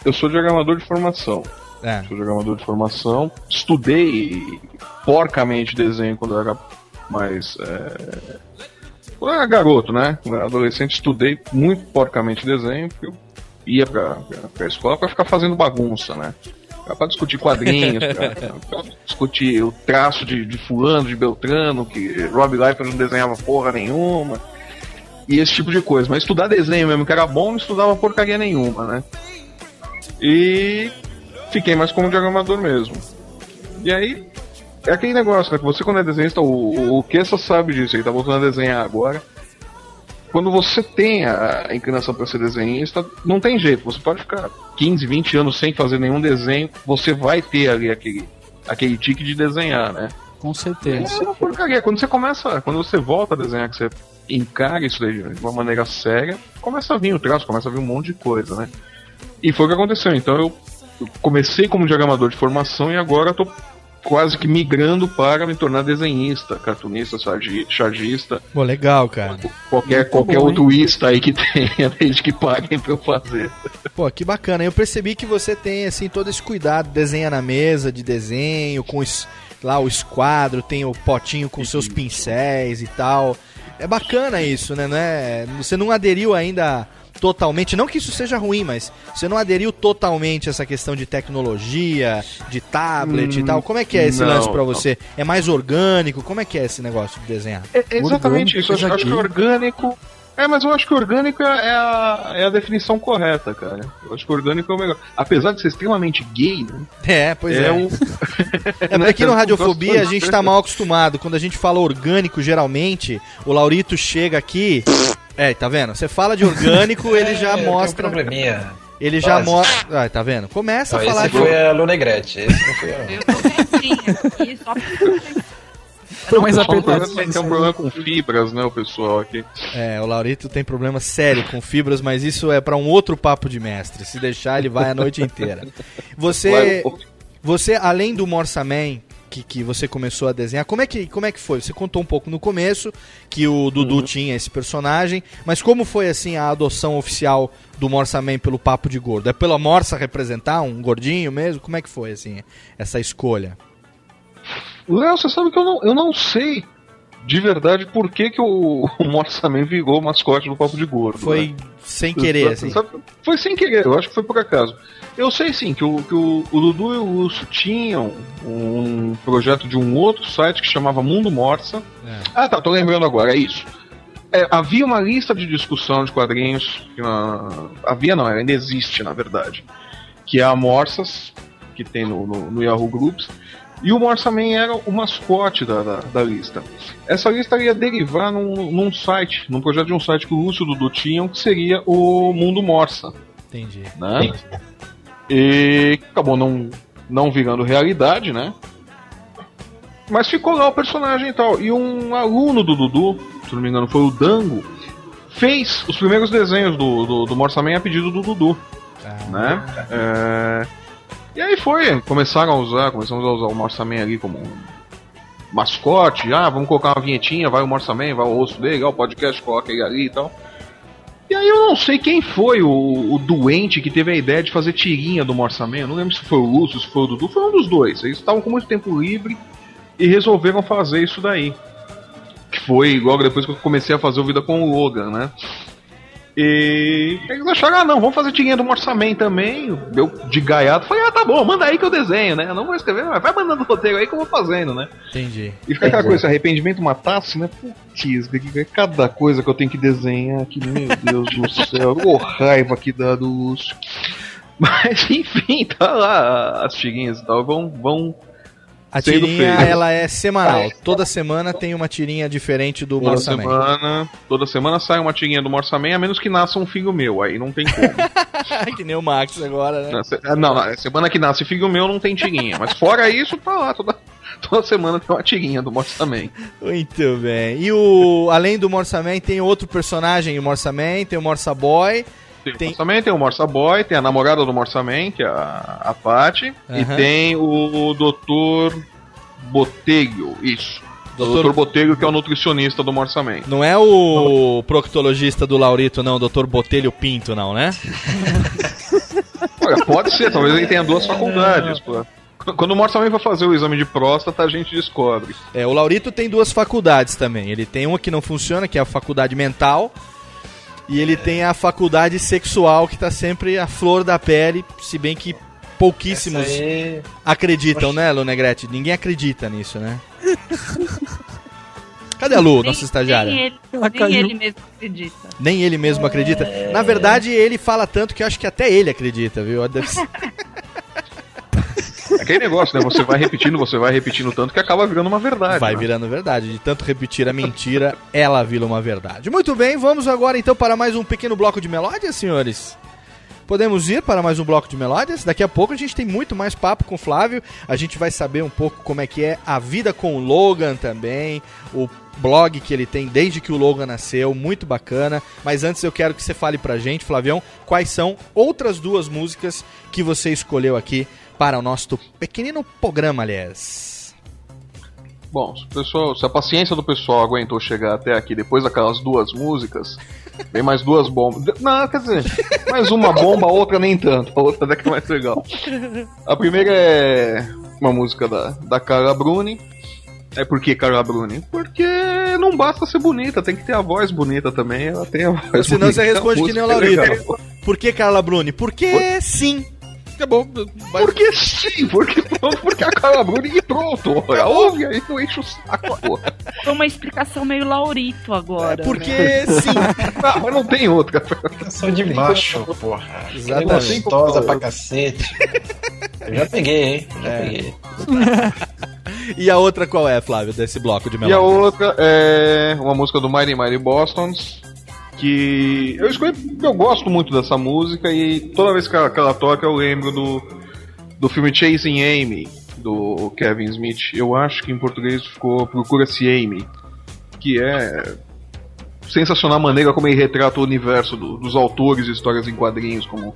Eu sou diagramador de formação. É. Sou diagramador de formação. Estudei porcamente desenho quando eu era mais. Quando eu era garoto, né? Quando eu era adolescente, estudei muito porcamente desenho, porque eu ia pra, pra, pra escola pra ficar fazendo bagunça, né? Era pra discutir quadrinhos, pra, pra discutir o traço de, de fulano, de Beltrano, que Rob Liefeld não desenhava porra nenhuma. E esse tipo de coisa. Mas estudar desenho mesmo, que era bom, não estudava porcaria nenhuma, né? E fiquei mais como diagramador mesmo. E aí, é aquele negócio, né? Que você quando é desenhista, o, o Kessa sabe disso, ele tá voltando a desenhar agora. Quando você tem a inclinação para ser desenhista, não tem jeito. Você pode ficar 15, 20 anos sem fazer nenhum desenho, você vai ter ali aquele, aquele tique de desenhar, né? Com certeza. É uma porcaria. Quando você começa, quando você volta a desenhar, que você encara isso daí de uma maneira séria, começa a vir o traço, começa a vir um monte de coisa, né? E foi o que aconteceu. Então eu comecei como diagramador de formação e agora tô quase que migrando para me tornar desenhista, cartunista, chargi- chargista, Pô, legal, cara. qualquer, qualquer bom, outro ista aí que tenha, desde que paguem pra eu fazer. Pô, que bacana. Eu percebi que você tem, assim, todo esse cuidado. Desenha na mesa de desenho, com os, lá o esquadro, tem o potinho com seus pincéis e tal. É bacana isso, né? Não é- Você não aderiu ainda totalmente, não que isso seja ruim, mas você não aderiu totalmente a essa questão de tecnologia, de tablet e Hum, tal. Como é que é esse não, lance pra não. você? É mais orgânico? Como é que é esse negócio de desenhar? É, exatamente Orgânico, isso. Eu acho, que orgânico. É, mas eu acho que orgânico é, é a, é a definição correta, cara. Eu acho que orgânico é o melhor. Apesar de ser extremamente gay, né? É, pois é. o. É porque aqui no Radiofobia a gente tá mal acostumado. Quando a gente fala orgânico, geralmente, o Laurito chega aqui. É, tá vendo? Você fala de orgânico, ele já É, tem um mostra. probleminha. Ele já Básico. mostra. Ah, tá vendo? Começa Não, a falar esse de. foi a Lunegrete, esse não foi eu. Eu tô quietinha aqui, só pra Foi mais Só um apertado. problema, tem um problema com fibras, né, o pessoal aqui. É, o Laurito tem problema sério com fibras, mas isso é pra um outro papo de mestre. Se deixar, ele vai a noite inteira. Você. Você, além do Morsa Man, que, que você começou a desenhar, como é, que, como é que foi? Você contou um pouco no começo que o Dudu tinha esse personagem, mas como foi assim a adoção oficial do Morsa Man pelo Papo de Gordo? É pela Morsa representar um gordinho mesmo? Como é que foi assim essa escolha? Léo, você sabe que eu não, eu não sei de verdade por que, que o, o Morsa Man virou o mascote do Papo de Gordo. Foi né? sem querer, assim. sabe- foi sem querer, eu acho que foi por acaso. Eu sei sim que o, que o, o Dudu e o Lúcio tinham um projeto de um outro site que chamava Mundo Morsa. É. Ah tá, tô lembrando agora, é isso. É, havia uma lista de discussão de quadrinhos. que na- havia não, ainda existe na verdade. Que é a Morsas, que tem no, no, no Yahoo Groups. E o Morsa Man era o mascote da, da, da lista. Essa lista ia derivar num, num site, num projeto de um site que o Lúcio e o Dudu tinham, que seria o Mundo Morsa. Entendi. Né? E acabou não, não virando realidade, né? Mas ficou lá o personagem e tal. E um aluno do Dudu, se não me engano foi o Dango, fez os primeiros desenhos do, do, do Morsa Man a pedido do Dudu. Né? É, E aí foi, começaram a usar, começamos a usar o Morsa Man ali como mascote. Ah, vamos colocar uma vinhetinha, vai o Morsa Man, vai o rosto dele, o podcast coloca ele ali e tal. E aí eu não sei quem foi o, o doente que teve a ideia de fazer tirinha do Morsa Man. Não lembro se foi o Lúcio, se foi o Dudu, foi um dos dois. Eles estavam com muito tempo livre e resolveram fazer isso daí. Que foi logo depois que eu comecei a fazer o Vida com o Logan, né? E eles acharam, ah não, vamos fazer tirinha do Morsaman também. Eu de gaiado falei, ah tá bom, manda aí que eu desenho, né? Eu não vou escrever, mas vai mandando o roteiro aí que eu vou fazendo, né? Entendi. E fica aquela coisa, se arrependimento matasse, né? Putz, que- cada coisa que eu tenho que desenhar aqui, meu Deus do céu, ô raiva que dá do Lúcio. Mas enfim, tá lá as tirinhas e tal, vão, vão A sendo tirinha, ela é semanal. Toda semana tem uma tirinha diferente do Toda Morsaman. semana, toda semana sai uma tirinha do Morsaman, a menos que nasça um filho meu, aí não tem como. que nem o Max agora, né? Ah, Não, não, semana que nasce filho meu não tem tirinha. Mas fora isso, tá lá, toda, toda semana tem uma tirinha do Morsaman. Muito bem. E o além do Morsaman, tem outro personagem, o Morsaman, tem o Morsa Boy. Tem, o Morsaman, tem o Morsa Boy, tem a namorada do Morsaman, que é a, a Paty, e Aham. tem o Dr. Botelho, isso. Doutor- O Dr. Botelho, que é o nutricionista do Morsaman. Não é o proctologista do Laurito, não, o Dr. Botelho Pinto, não, né? Olha, pode ser, talvez ele tenha duas faculdades, pô. Quando o Morsaman vai fazer o exame de próstata, a gente descobre. É, o Laurito tem duas faculdades também. Ele tem uma que não funciona, que é a faculdade mental. E ele tem a faculdade sexual, que tá sempre a flor da pele, se bem que pouquíssimos aí- acreditam, né, Lu Negrete? Ninguém acredita nisso, né? Cadê a Lu, Nem- nossa estagiária? Nem ele, nem ele mesmo acredita. Nem ele mesmo acredita. Na verdade, ele fala tanto que eu acho que até ele acredita, viu? É aquele negócio, né? Você vai repetindo, você vai repetindo tanto que acaba virando uma verdade. Vai né? virando verdade. De tanto repetir a mentira, ela vira uma verdade. Muito bem, vamos agora então para mais um pequeno bloco de melódias, senhores. Podemos ir para mais um bloco de melódias? Daqui a pouco a gente tem muito mais papo com o Flávio. A gente vai saber um pouco como é que é a vida com o Logan também, o blog que ele tem desde que o Logan nasceu, muito bacana. Mas antes eu quero que você fale pra gente, Flavião, quais são outras duas músicas que você escolheu aqui para o nosso pequenino programa, aliás. Bom, se, pessoal, se a paciência do pessoal aguentou chegar até aqui depois daquelas duas músicas, vem mais duas bombas. Não, quer dizer, mais uma bomba, a outra nem tanto. A outra até que é mais legal. A primeira é uma música da, da Carla Bruni. É por que Carla Bruni? Porque não basta ser bonita, tem que ter a voz bonita também. Ela tem a voz Senão bonita. você responde que nem o é legal. Por que Carla Bruni? Porque sim. Acabou. Porque sim, porque pronto, porque a Carla Bruni e pronto. Olha, ouve aí, não enche o saco, porra. Foi uma explicação meio Laurito agora. É, Porque né? sim. Ah, mas não tem outra. Sou de macho, porra. Exatamente. Gostosa pra cacete. Eu já peguei, hein? Eu Já É. peguei. E a outra qual é, Flávio, desse bloco de E a outra é uma música do Mighty Mighty Bostons. Que eu escolhi, eu gosto muito dessa música e toda vez que ela, que ela toca eu lembro do, do filme Chasing Amy, do Kevin Smith. Eu acho que em português ficou Procura-se Amy, que é sensacional maneira como ele retrata o universo do- dos autores de histórias em quadrinhos como,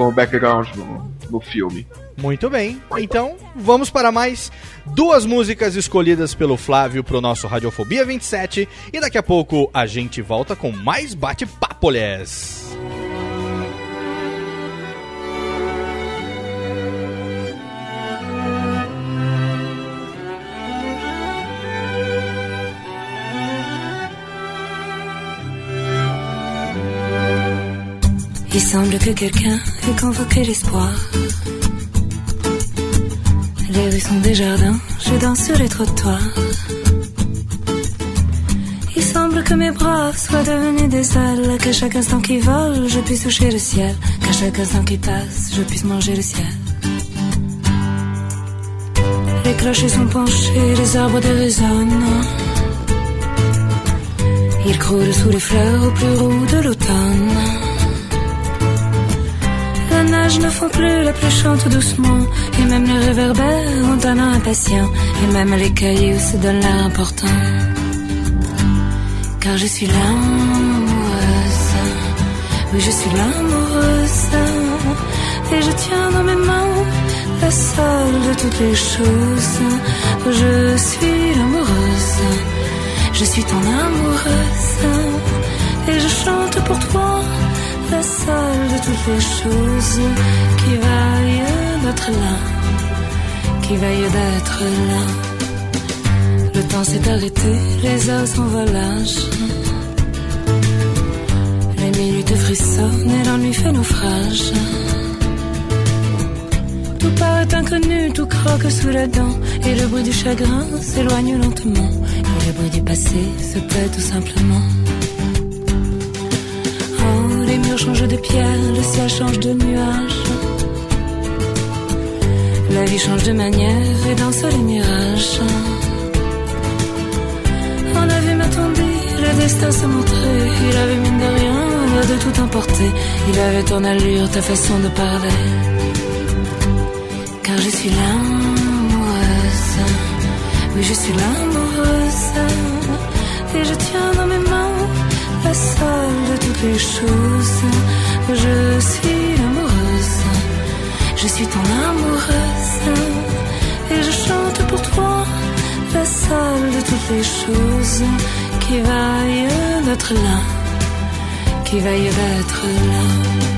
como background no, no filme. Muito bem. Então, vamos para mais duas músicas escolhidas pelo Flávio pro nosso Radiofobia 27. E daqui a pouco a gente volta com mais bate-papolhas. Il semble que quelqu'un ait convoqué l'espoir. Les rues sont des jardins, je danse sur les trottoirs. Il semble que mes bras soient devenus des ailes, qu'à chaque instant qui vole, je puisse toucher le ciel, qu'à chaque instant qui passe, je puisse manger le ciel. Les clochers sont penchés, les arbres déraisonnent. Ils croulent sous les fleurs au plus roux de l'automne. La nage ne font plus, la pluie chante doucement. Et même les réverbères ont un an impatient. Et même les cailloux se donnent l'air important. Car je suis l'amoureuse. Oui, je suis l'amoureuse. Et je tiens dans mes mains la seule de toutes les choses. Je suis l'amoureuse. Je suis ton amoureuse. Et je chante pour toi la seule de toutes les choses qui vaille d'être là, qui vaille d'être là. Le temps s'est arrêté, les heures s'envolagent. Les minute frissonne et l'ennui fait naufrage. Tout paraît inconnu, tout croque sous la dent. Et le bruit du chagrin s'éloigne lentement. Et le bruit du passé se tait tout simplement. Les murs changent de pierre, le ciel change de nuage. La vie change de manière et danse les mirages. On a vu m'attendait, le destin se montrait. Il avait mine de rien l'air de tout emporter. Il avait ton allure, ta façon de parler. Car je suis l'amoureuse. Oui, je suis l'amoureuse. La seule de toutes les choses. Je suis l'amoureuse. Je suis ton amoureuse. Et je chante pour toi la seule de toutes les choses qui vaille d'être là, qui vaille d'être là.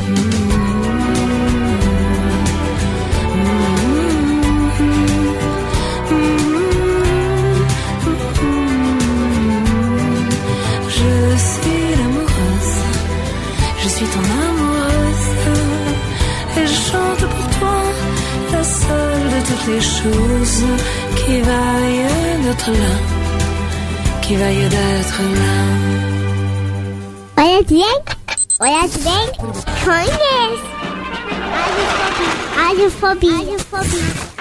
les choses qui vaillent d'être là, qui vaillent d'être là. Oya Dieng, Oya Dieng, Congress. Radiophobie. Radiophobie.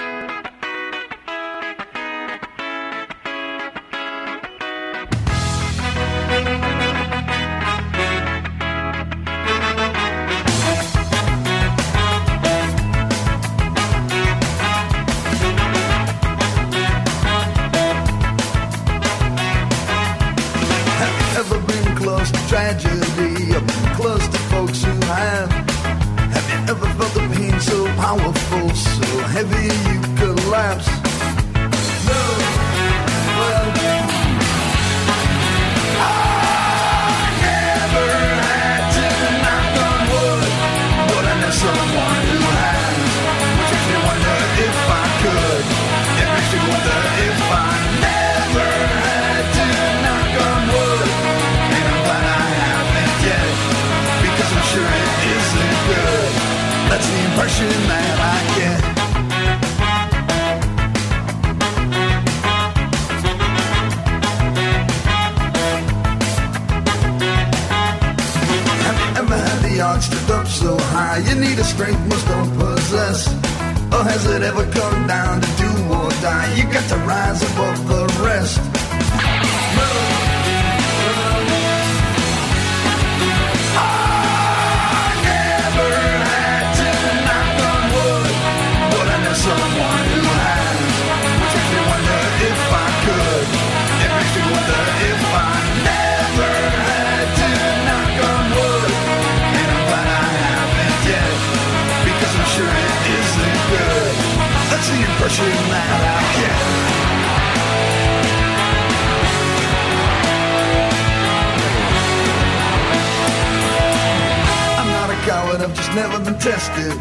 Never been tested.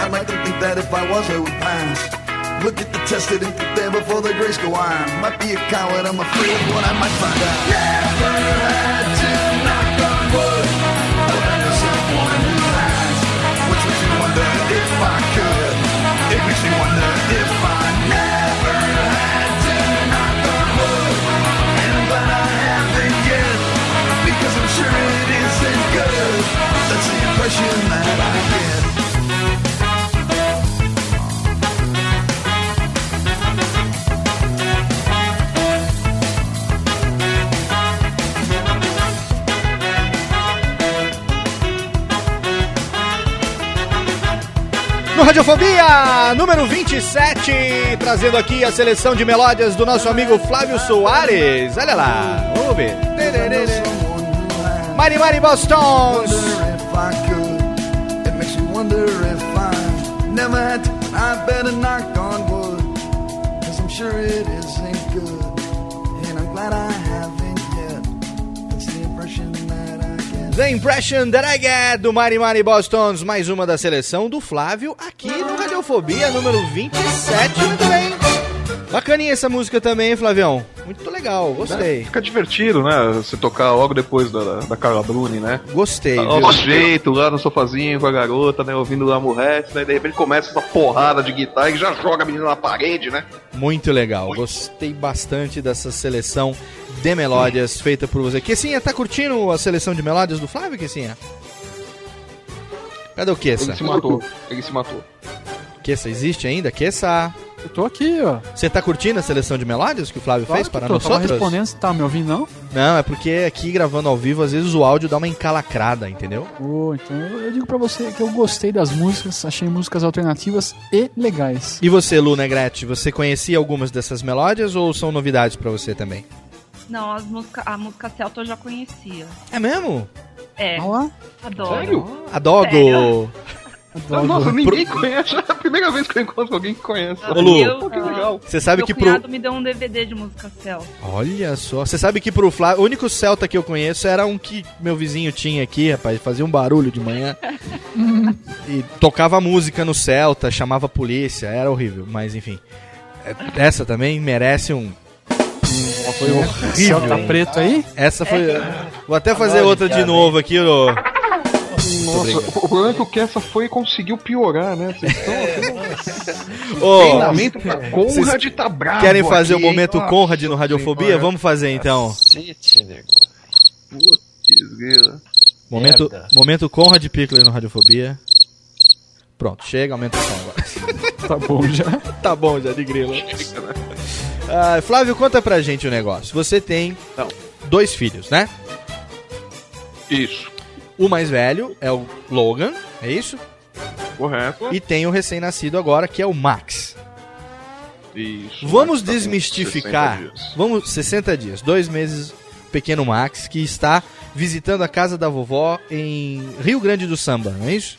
I'd like to think that if I was, I would pass. Look at the tested and prepare before the grace go on. Might be a coward, I'm afraid of what I might find out. Never had to knock on wood, but I someone who has. Which makes me wonder if I could. It makes me wonder if I impression that I get. No Radiofobia número 27, trazendo aqui a seleção de melódias do nosso amigo Flávio Soares. Olha lá, vamos ver. Mari Mari Bostons. Never had to. I better knock on wood. Cause I'm sure it isn't good. And I'm glad I haven't yet. That's the impression that I get. The Impression That I Get, do Mari Mari Bostons. Mais uma da seleção do Flávio aqui no Radiofobia número 27. Muito bem. Bacaninha essa música também, hein, Flavião? Muito legal, gostei. Fica divertido, né? Você tocar logo depois da, da Carla Bruni, né? Gostei. Tá jeito, lá no sofazinho com a garota, né? Ouvindo lá Murrete, né? De repente começa essa porrada de guitarra e já joga a menina na parede, né? Muito legal. Gostei bastante dessa seleção de melódias feita por você. Quessinha, tá curtindo a seleção de melódias do Flávio, Quessinha? Cadê o Kessa? Ele se matou. Ele se matou. Kessa existe ainda? Kessa. Eu tô aqui, ó. Você tá curtindo a seleção de melódias que o Flávio Claro fez que para tô, nós tava outros? respondendo, você tá me ouvindo, não? Não, é porque aqui gravando ao vivo, às vezes o áudio dá uma encalacrada, entendeu? Pô, então eu eu digo pra você que eu gostei das músicas, achei músicas alternativas e legais. E você, Lu Negrete, você conhecia algumas dessas melódias ou são novidades pra você também? Não, as música, a música celta eu já conhecia. É mesmo? É. Adoro. Sério? Adogo! Nossa, ninguém conhece. É a primeira vez que eu encontro alguém que conhece. Ô, Lu, Eu- Pô, que legal. Você sabe Meu que pro. me deu um DVD de música celta. Olha só, você sabe que pro Flávio, o único Celta que eu conheço era um que meu vizinho tinha aqui, rapaz, fazia um barulho de manhã. e tocava música no Celta, chamava a polícia, era horrível, mas enfim. É, Essa também merece um. Foi horrível. Celta preto aí? Essa foi. Vou até fazer outra de novo aqui, ô. Nossa, o problema é que o Kessa foi e conseguiu piorar, né? Vocês estão Ô, Treinamento pra Conrad tá bravo. Querem fazer aqui, o momento hein? Conrad no Radiofobia? Vamos fazer então. Cacete, nego. Putz. Momento, Merda. momento Conrad Pickler no Radiofobia. Pronto, chega, aumenta o som agora. Tá bom já. tá bom já, de grilo. Ah, Flávio, conta pra gente o negócio. Você tem Não. dois filhos, né? Isso, O mais velho é o Logan, é isso? correto. E tem o recém-nascido agora, que é o Max. Isso. Vamos Mas tá desmistificar. 60 dias. Vamos, 60 dias, dois meses, pequeno Max, que está visitando a casa da vovó em Rio Grande do Samba, não é isso?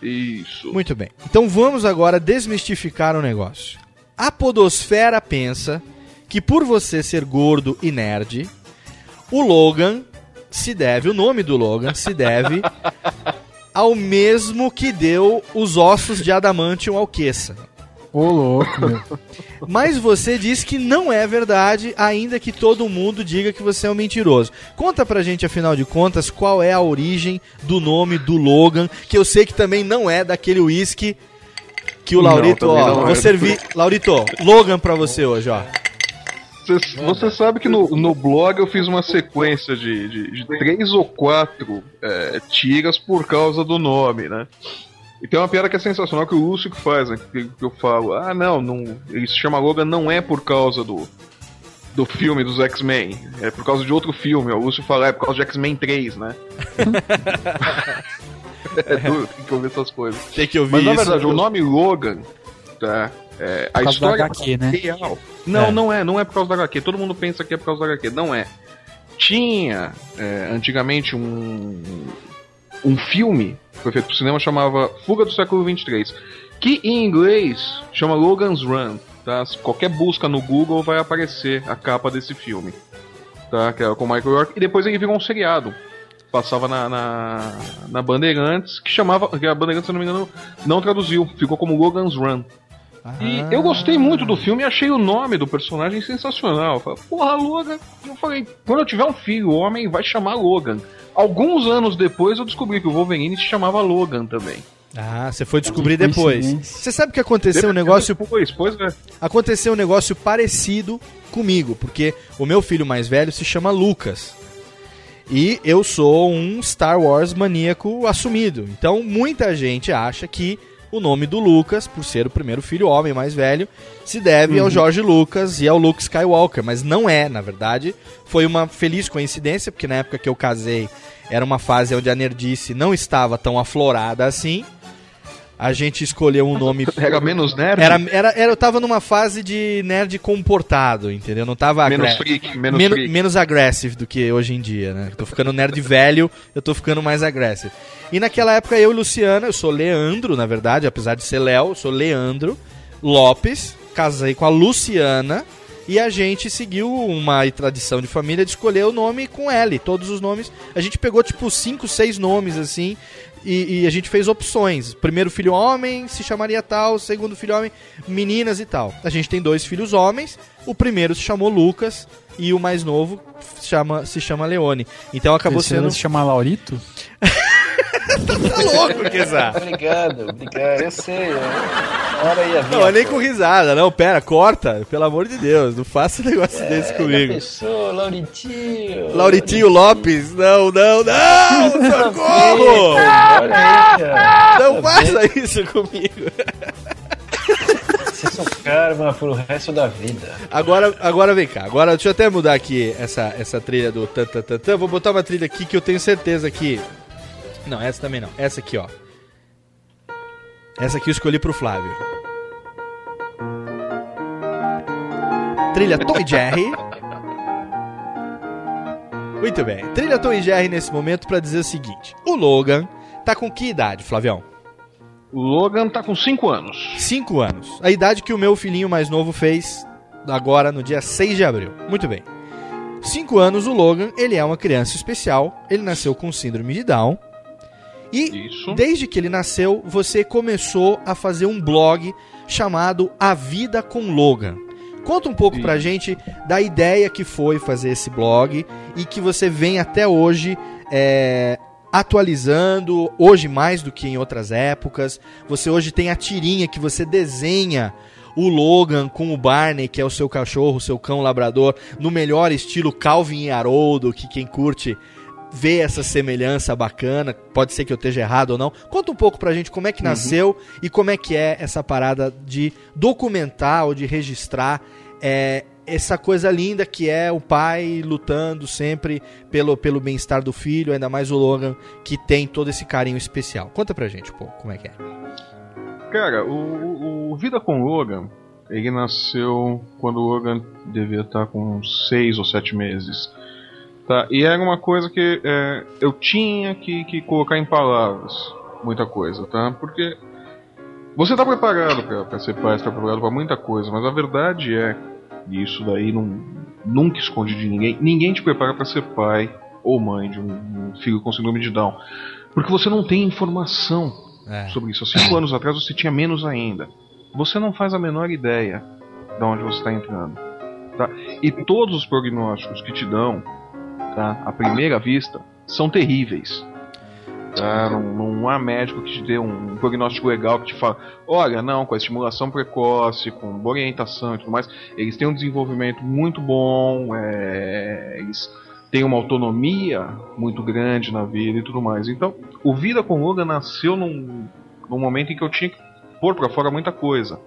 Isso. Muito bem. Então vamos agora desmistificar o negócio. A podosfera pensa que por você ser gordo e nerd, o Logan se deve, o nome do Logan se deve ao mesmo que deu os ossos de adamantium ao Queça. Ô, louco, meu. Mas você diz que não é verdade, ainda que todo mundo diga que você é um mentiroso. Conta pra gente, afinal de contas, qual é a origem do nome do Logan, que eu sei que também não é daquele whisky que o Não, Laurito, também ó, não é. vou servir, Laurito, Logan pra você hoje, ó. Você, você sabe que no, no blog eu fiz uma sequência de, de, de três ou quatro é, tiras por causa do nome, né? E tem uma piada que é sensacional que o Lúcio que faz, né? Que, que eu falo, ah não, não, ele se chama Logan não é por causa do, do filme dos X-Men, é por causa de outro filme. O Lúcio fala, é por causa de X-Men 3, né? é duro, tem que ouvir essas coisas. Tem que ouvir Mas na isso. verdade, o nome Logan, tá? É, a história da HQ, né? real. Não, É. não é, não é por causa da HQ. Todo mundo pensa que é por causa da HQ. Não é. Tinha é, antigamente um, um filme que foi feito pro cinema chamava Fuga do Século 23, que em inglês chama Logan's Run. Tá? Qualquer busca no Google vai aparecer a capa desse filme. Tá? Que era com Michael York. E depois ele virou um seriado. Passava na, na, na Bandeirantes, que chamava. Que a Bandeirantes, se não me engano, não traduziu. Ficou como Logan's Run. E eu gostei muito do filme e achei o nome do personagem sensacional. Eu falei, Porra, Logan. Eu falei, quando eu tiver um filho, o homem vai chamar Logan. Alguns anos depois eu descobri que o Wolverine se chamava Logan também. Ah, você foi descobrir depois. Você sabe que aconteceu um negócio Depois, pois é. aconteceu um negócio parecido comigo, porque o meu filho mais velho se chama Lucas. E eu sou um Star Wars maníaco assumido. Então muita gente acha que o nome do Lucas, por ser o primeiro filho homem mais velho, se deve ao George Lucas e ao Luke Skywalker, mas não é, na verdade. Foi uma feliz coincidência, porque na época que eu casei era uma fase onde a nerdice não estava tão aflorada assim. A gente escolheu um nome Era menos nerd? era, era, era, eu tava numa fase de nerd comportado, entendeu? Não tava Menos freak, menos men- freak. menos aggressive do que hoje em dia, né? Tô ficando nerd velho, eu tô ficando mais aggressive. E naquela época eu e Luciana, eu sou Leandro, na verdade, apesar de ser Léo, eu sou Leandro Lopes, casei com a Luciana E a gente seguiu uma tradição de família de escolher o nome com L, todos os nomes. A gente pegou tipo cinco, seis nomes assim. E, e a gente fez opções. Primeiro filho homem se chamaria tal, segundo filho homem, meninas e tal. A gente tem dois filhos homens. O primeiro se chamou Lucas e o mais novo chama, se chama Leone. Então acabou Terceiro sendo. se chama Laurito? tá louco, Kizar. Obrigado, obrigado. Eu sei. Hora aí a Não, é nem com risada, não, pera, corta, pelo amor de Deus, não faça um negócio É, desse comigo. Pessoa, Lauritinho. Lauritinho Lopes, não, não, não, socorro! Não Tá faça isso comigo. Vocês são karma pro resto da vida. Agora, agora vem cá, agora deixa eu até mudar aqui essa, essa trilha do tan, tan, tan, tan. Vou botar uma trilha aqui que eu tenho certeza que... Não, essa também não, essa aqui, ó. Essa aqui eu escolhi pro Flávio. Trilha Tom e Jerry. Muito bem. Trilha Tom e Jerry nesse momento pra dizer o seguinte. O Logan tá com que idade, Flavião? O Logan tá com 5 anos. 5 anos. A idade que o meu filhinho mais novo fez agora no dia 6 de abril. Muito bem. 5 anos, o Logan, ele é uma criança especial. Ele nasceu com síndrome de Down. E desde que ele nasceu, você começou a fazer um blog chamado A Vida com Logan. Conta um pouco pra gente da ideia que foi fazer esse blog e que você vem até hoje é, atualizando, hoje mais do que em outras épocas. Você hoje tem a tirinha que você desenha o Logan com o Barney, que é o seu cachorro, o seu cão labrador, no melhor estilo Calvin e Haroldo, que quem curte vê essa semelhança bacana. Pode ser que eu esteja errado ou não. Conta um pouco pra gente como é que Uhum. nasceu e como é que é essa parada de documentar ou de registrar é, essa coisa linda que é o pai lutando sempre pelo, pelo bem-estar do filho, ainda mais o Logan, que tem todo esse carinho especial. Conta pra gente um pouco como é que é. Cara, o, o- o Vida com Logan, ele nasceu quando o Logan devia estar com 6 ou 7 meses. Tá? E era uma coisa que é, eu tinha que, que colocar em palavras, muita coisa, tá? Porque você tá preparado pra ser pai, você tá preparado pra muita coisa, mas a verdade é, e isso daí não, nunca esconde de ninguém, ninguém te prepara pra ser pai ou mãe de um, filho com síndrome de Down. Porque você não tem informação sobre isso. Há cinco anos atrás você tinha menos ainda. Você não faz a menor ideia de onde você está entrando. Tá? E todos os prognósticos que te dão, tá, à primeira vista, são terríveis. Tá? Não, não há médico que te dê um prognóstico legal que te fala: olha, não, com a estimulação precoce, com boa orientação e tudo mais, eles têm um desenvolvimento muito bom, é, eles têm uma autonomia muito grande na vida e tudo mais. Então, o Vida com Logan nasceu num, num momento em que eu tinha que pôr pra fora muita coisa.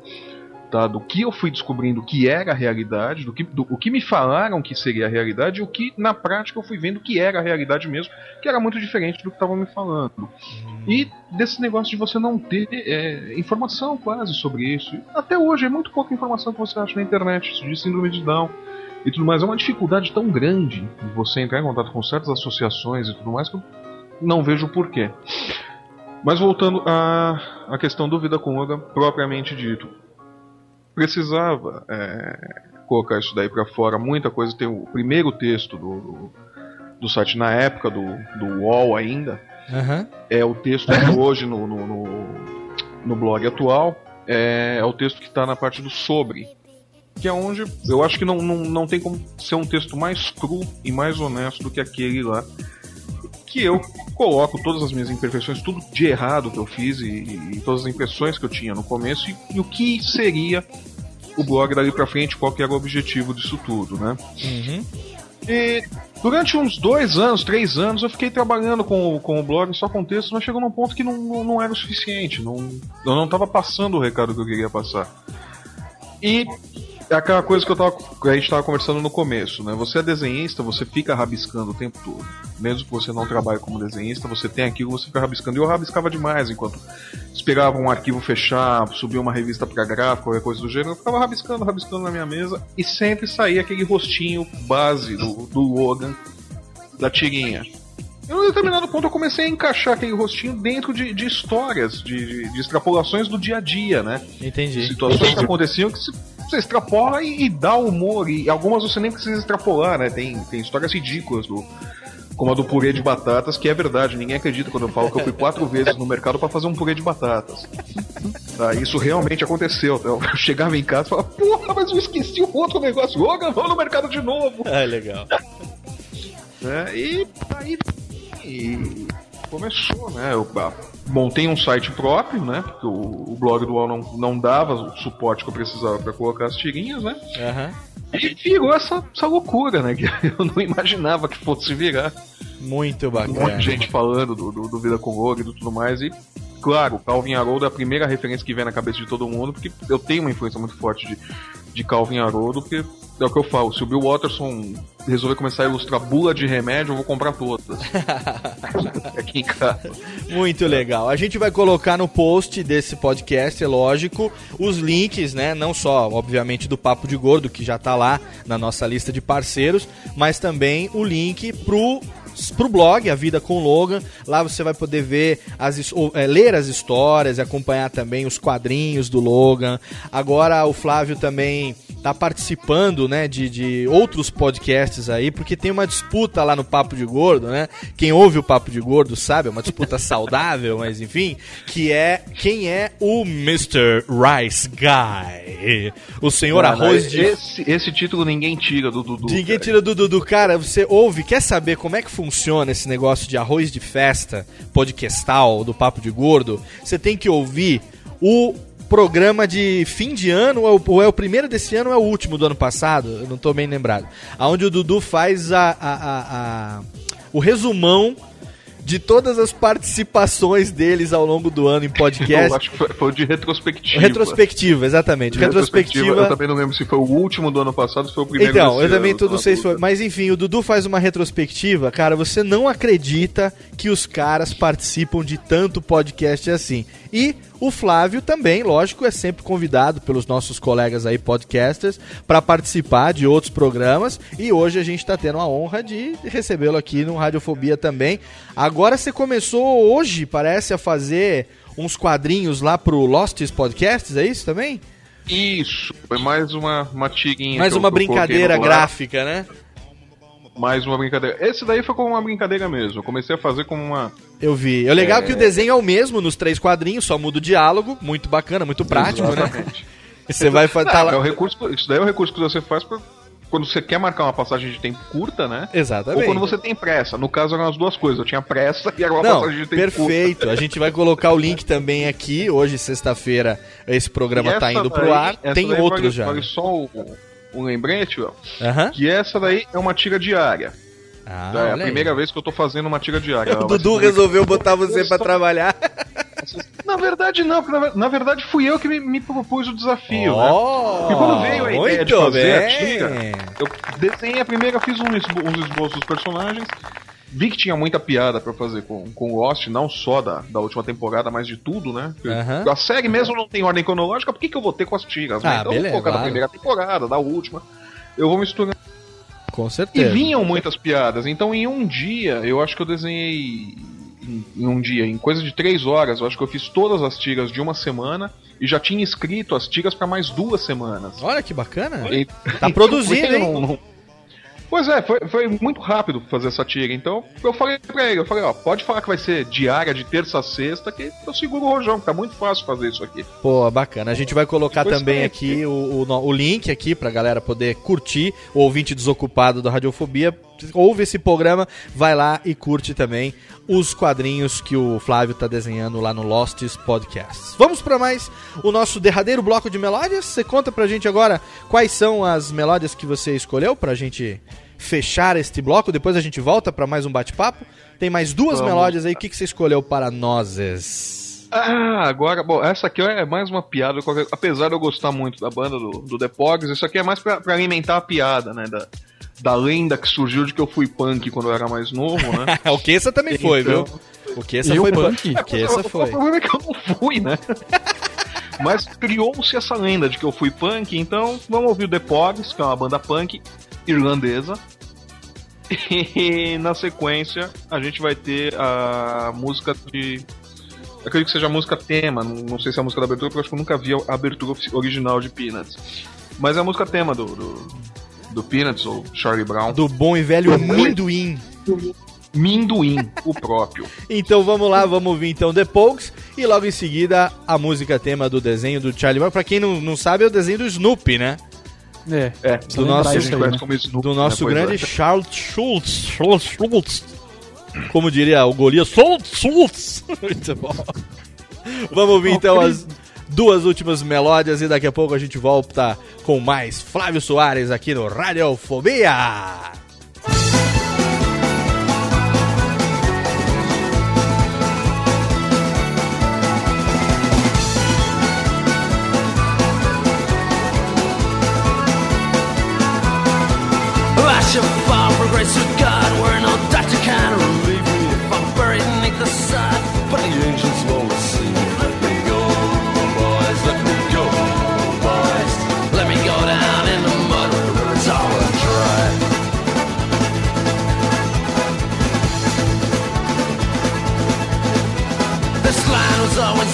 Tá, do que eu fui descobrindo que era a realidade, do que, do, o que me falaram que seria a realidade e o que na prática eu fui vendo que era a realidade mesmo, que era muito diferente do que estavam me falando. E desse negócio de você não ter é, informação quase sobre isso. Até hoje é muito pouca informação que você acha na internet de síndrome de Down e tudo mais. É uma dificuldade tão grande de você entrar em contato com certas associações e tudo mais que eu não vejo porquê. Mas voltando à, à questão do Vida com Logan propriamente dito. Precisava é, colocar isso daí pra fora, muita coisa. Tem o primeiro texto do, do, do site na época do, do UOL ainda. Aham. É o texto que hoje no, no, no, no blog atual. É, é o texto que está na parte do sobre. Que é onde eu acho que não, não, não tem como ser um texto mais cru e mais honesto do que aquele lá. Que eu coloco todas as minhas imperfeições, tudo de errado que eu fiz e, e todas as impressões que eu tinha no começo e, e o que seria o blog dali pra frente, qual que era o objetivo disso tudo, né? Uhum. E durante uns dois anos, três anos, eu fiquei trabalhando com, o- com o blog só com texto, mas chegou num ponto que não, não, não era o suficiente. Não, eu não estava passando o recado que eu queria passar. E é aquela coisa que, tava, que a gente estava conversando no começo, né? Você é desenhista, você fica rabiscando o tempo todo. Mesmo que você não trabalhe como desenhista, você tem aquilo, você fica rabiscando. E eu rabiscava demais enquanto esperava um arquivo fechar, subir uma revista pra gráfico, qualquer coisa do gênero. Eu ficava rabiscando, rabiscando na minha mesa e sempre saía aquele rostinho base do, do Logan da tirinha. Em um determinado ponto eu comecei a encaixar aquele rostinho dentro de, de histórias, de, de- de extrapolações do dia a dia, né? Entendi. Situações que aconteciam que se você extrapola e, e dá humor. E algumas você nem precisa extrapolar, né? Tem, tem histórias ridículas do. Como a do purê de batatas, que é verdade. Ninguém acredita quando eu falo que eu fui quatro vezes no mercado para fazer um purê de batatas. Tá, isso realmente aconteceu. Então, eu chegava em casa e falava, porra, mas eu esqueci um outro negócio. Ô, vou no mercado de novo. Ah, legal. né? E aí e começou, né? Eu montei um site próprio, né? Porque o, o blog do UOL não, não dava o suporte que eu precisava para colocar as tirinhas, né? Aham. E virou essa, essa loucura, né? Que eu não imaginava que fosse virar. Muito Um monte bacana. de gente falando do, do, do Vida com Logo e do tudo mais. E, claro, Calvin Haroldo é a primeira referência que vem na cabeça de todo mundo, porque eu tenho uma influência muito forte de, de Calvin Haroldo, porque é o que eu falo, se o Bill Watterson resolver começar a ilustrar bula de remédio, eu vou comprar todas. Aqui em casa. Muito legal. A gente vai colocar no post desse podcast, é lógico, os links, né? Não só, obviamente, do Papo de Gordo, que já tá lá na nossa lista de parceiros, mas também o link pro pro blog A Vida com Logan. Lá você vai poder ver as ou, é, ler as histórias, e acompanhar também os quadrinhos do Logan. Agora o Flávio também tá participando, né, de, de outros podcasts aí, porque tem uma disputa lá no Papo de Gordo, né? Quem ouve o Papo de Gordo sabe, é uma disputa saudável, mas enfim, que é quem é o Mr. Rice Guy. O senhor Não, não, arroz de esse, esse título ninguém tira do Dudu. Ninguém tira do Dudu. Cara, você ouve, quer saber como é que funciona esse negócio de arroz de festa, podcastal, do Papo de Gordo? Você tem que ouvir o programa de fim de ano, ou é o- ou é o primeiro desse ano ou é o último do ano passado, eu não tô bem lembrado. Onde o Dudu faz a, a- a- a- o resumão de todas as participações deles ao longo do ano em Eu podcast. acho que foi, de retrospectiva. Retrospectiva, exatamente. De Retrospectiva. Eu também não lembro se foi o último do ano passado, se foi o primeiro Então, eu também ano, tudo tá? sei se foi. Mas enfim, o Dudu faz uma retrospectiva. Cara, você não acredita que os caras participam de tanto podcast assim. E o Flávio também, lógico, é sempre convidado pelos nossos colegas aí, podcasters, para participar de outros programas. E hoje a gente tá tendo a honra de recebê-lo aqui no Radiofobia também. Agora você começou hoje, parece, a fazer uns quadrinhos lá pro Lostes Podcasts, é isso também? Isso, foi mais uma, uma. Mais uma brincadeira gráfica, né? Mais uma brincadeira. Esse daí foi como uma brincadeira mesmo. Eu comecei a fazer como uma. Eu vi. É legal É. que o desenho é o mesmo nos três quadrinhos, só muda o diálogo. Muito bacana, muito prático, né? Exatamente. Você vai fazer. Não, Tá lá... é o recurso, isso daí é o recurso que você faz pra, quando você quer marcar uma passagem de tempo curta, né? Exatamente. Ou quando você tem pressa. No caso eram as duas coisas. Eu tinha pressa e era uma Não, passagem de tempo perfeito. curta. A gente vai colocar o link também aqui. Hoje, sexta-feira, esse programa E tá essa indo pro daí- ar. Tem daí outros vale- já. Vale só o, um lembrete, ó. Que essa daí é uma tira diária. Ah, é a olha aí. primeira vez que eu tô fazendo uma tira diária. O Dudu resolveu botar você pra trabalhar. Na verdade, não, porque na, ver- na verdade fui eu que me, me propus o desafio, Oh, né? E quando veio a ideia de muito fazer a bem. tira, eu desenhei a primeira, fiz um esbo- uns esboços dos personagens. Vi que tinha muita piada pra fazer com, com Lost, não só da, da última temporada, mas de tudo, né? Aham. A série mesmo não tem ordem cronológica, por que, que eu vou ter com as tiras? né? Ah, Então eu beleza, vou colocar da claro. primeira temporada, da última. Eu vou misturar. Com E certeza. vinham muitas piadas. Então, em um dia, eu acho que eu desenhei. Em, em um dia, em coisa de três horas, eu acho que eu fiz todas as tiras de uma semana e já tinha escrito as tiras pra mais duas semanas. Olha que bacana. E- Tá produzindo, não- não- Pois é, foi, foi muito rápido fazer essa tira. Então, eu falei pra ele, eu falei, ó, pode falar que vai ser diária de terça a sexta, que eu seguro o rojão, tá muito fácil fazer isso aqui. Pô, bacana. A gente vai colocar Depois também aqui o, o, o link aqui pra galera poder curtir. O ouvinte desocupado da Radiofobia ouve esse programa, vai lá e curte também os quadrinhos que o Flávio tá desenhando lá no Lostes Podcasts. Vamos pra mais o nosso derradeiro bloco de melódias. Você conta pra gente agora quais são as melódias que você escolheu pra gente fechar este bloco. Depois a gente volta pra mais um bate-papo. Tem mais duas Vamos. melódias aí. O que, que você escolheu para nós? Ah, agora, bom, essa aqui é mais uma piada, apesar de eu gostar muito da banda do, do The Pogs, isso aqui é mais pra, pra alimentar a piada, né, da, da lenda que surgiu de que eu fui punk quando eu era mais novo, né. o que essa também foi, Então- viu? O que essa Eu foi punk? punk. O que essa O foi. problema é que eu não fui, né. Mas criou-se essa lenda de que eu fui punk, então vamos ouvir o The Pogs, que é uma banda punk irlandesa. E na sequência a gente vai ter a música de. Acredito que seja a música tema, não sei se é a música da abertura, porque eu acho que eu nunca vi a abertura original de Peanuts. Mas é a música tema do, do, do Peanuts, ou Charlie Brown. Do bom e velho Minduim. Minduim, o próprio. Então vamos lá, vamos ouvir então The Pogues e logo em seguida a música tema do desenho do Charlie Brown. Pra quem não, não sabe, é o desenho do Snoopy, né? É. É, Do nosso, a gente conhece como Snoopy, do nosso né? Grande é. Charles Schultz. Charles Schultz. Como diria o Golias, Schultz, Schultz. Muito bom. Vamos ouvir então as duas últimas melódias e daqui a pouco a gente volta com mais Flávio Soares aqui no Radiofobia. Fall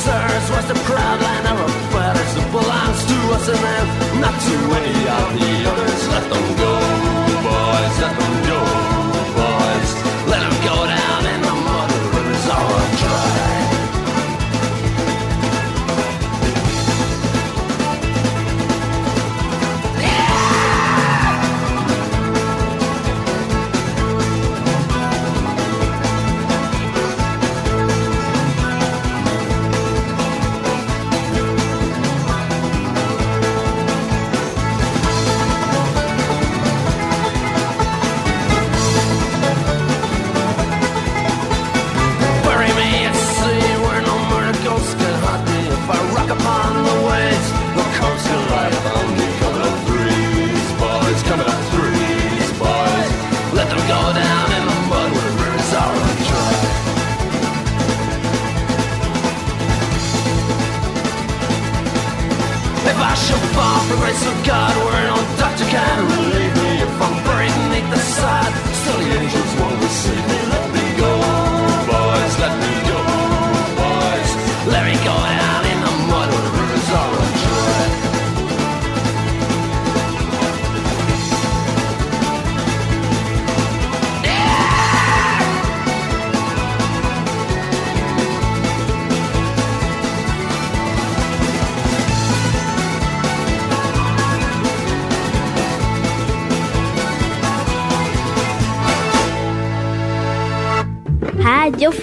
answers What's the problem? Where it belongs to us and them Not to any of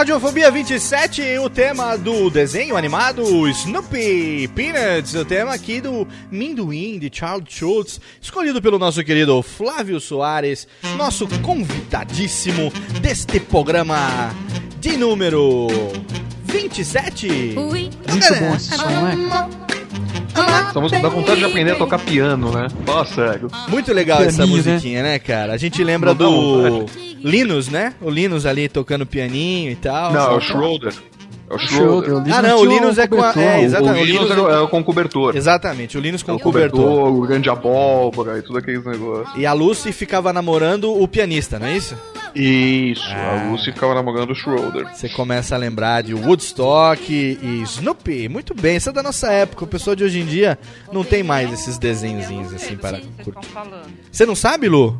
Radiofobia 27, o tema do desenho animado Snoopy Peanuts, o tema aqui do Minduim de Charles Schultz, escolhido pelo nosso querido Flávio Soares, nosso convidadíssimo deste programa de número 27. Muito bom esse som, né? Essa música dá vontade de aprender a tocar piano, né? Fala sério. Muito legal essa Pianinho, né? musiquinha, né? cara? A gente lembra do. Linus, né? O Linus ali tocando pianinho e tal. Não, é o Schroeder. É o Schroeder, o Schroeder. Ah, não, o tinha um Linus é com a. É, O exatamente. Linus é, é com cobertor. Exatamente, o Linus com É o o cobertor. cobertor, o grande abóbora e tudo aqueles negócios. E a Lucy ficava namorando o pianista, não é isso? Isso, Ah. a Lucy ficava namorando o Schroeder. Você começa a lembrar de Woodstock e Snoopy. Muito bem, isso é da nossa época. O pessoal de hoje em dia não tem mais esses desenhozinhos assim para Vocês estão curtir. falando. Você não sabe, Lu?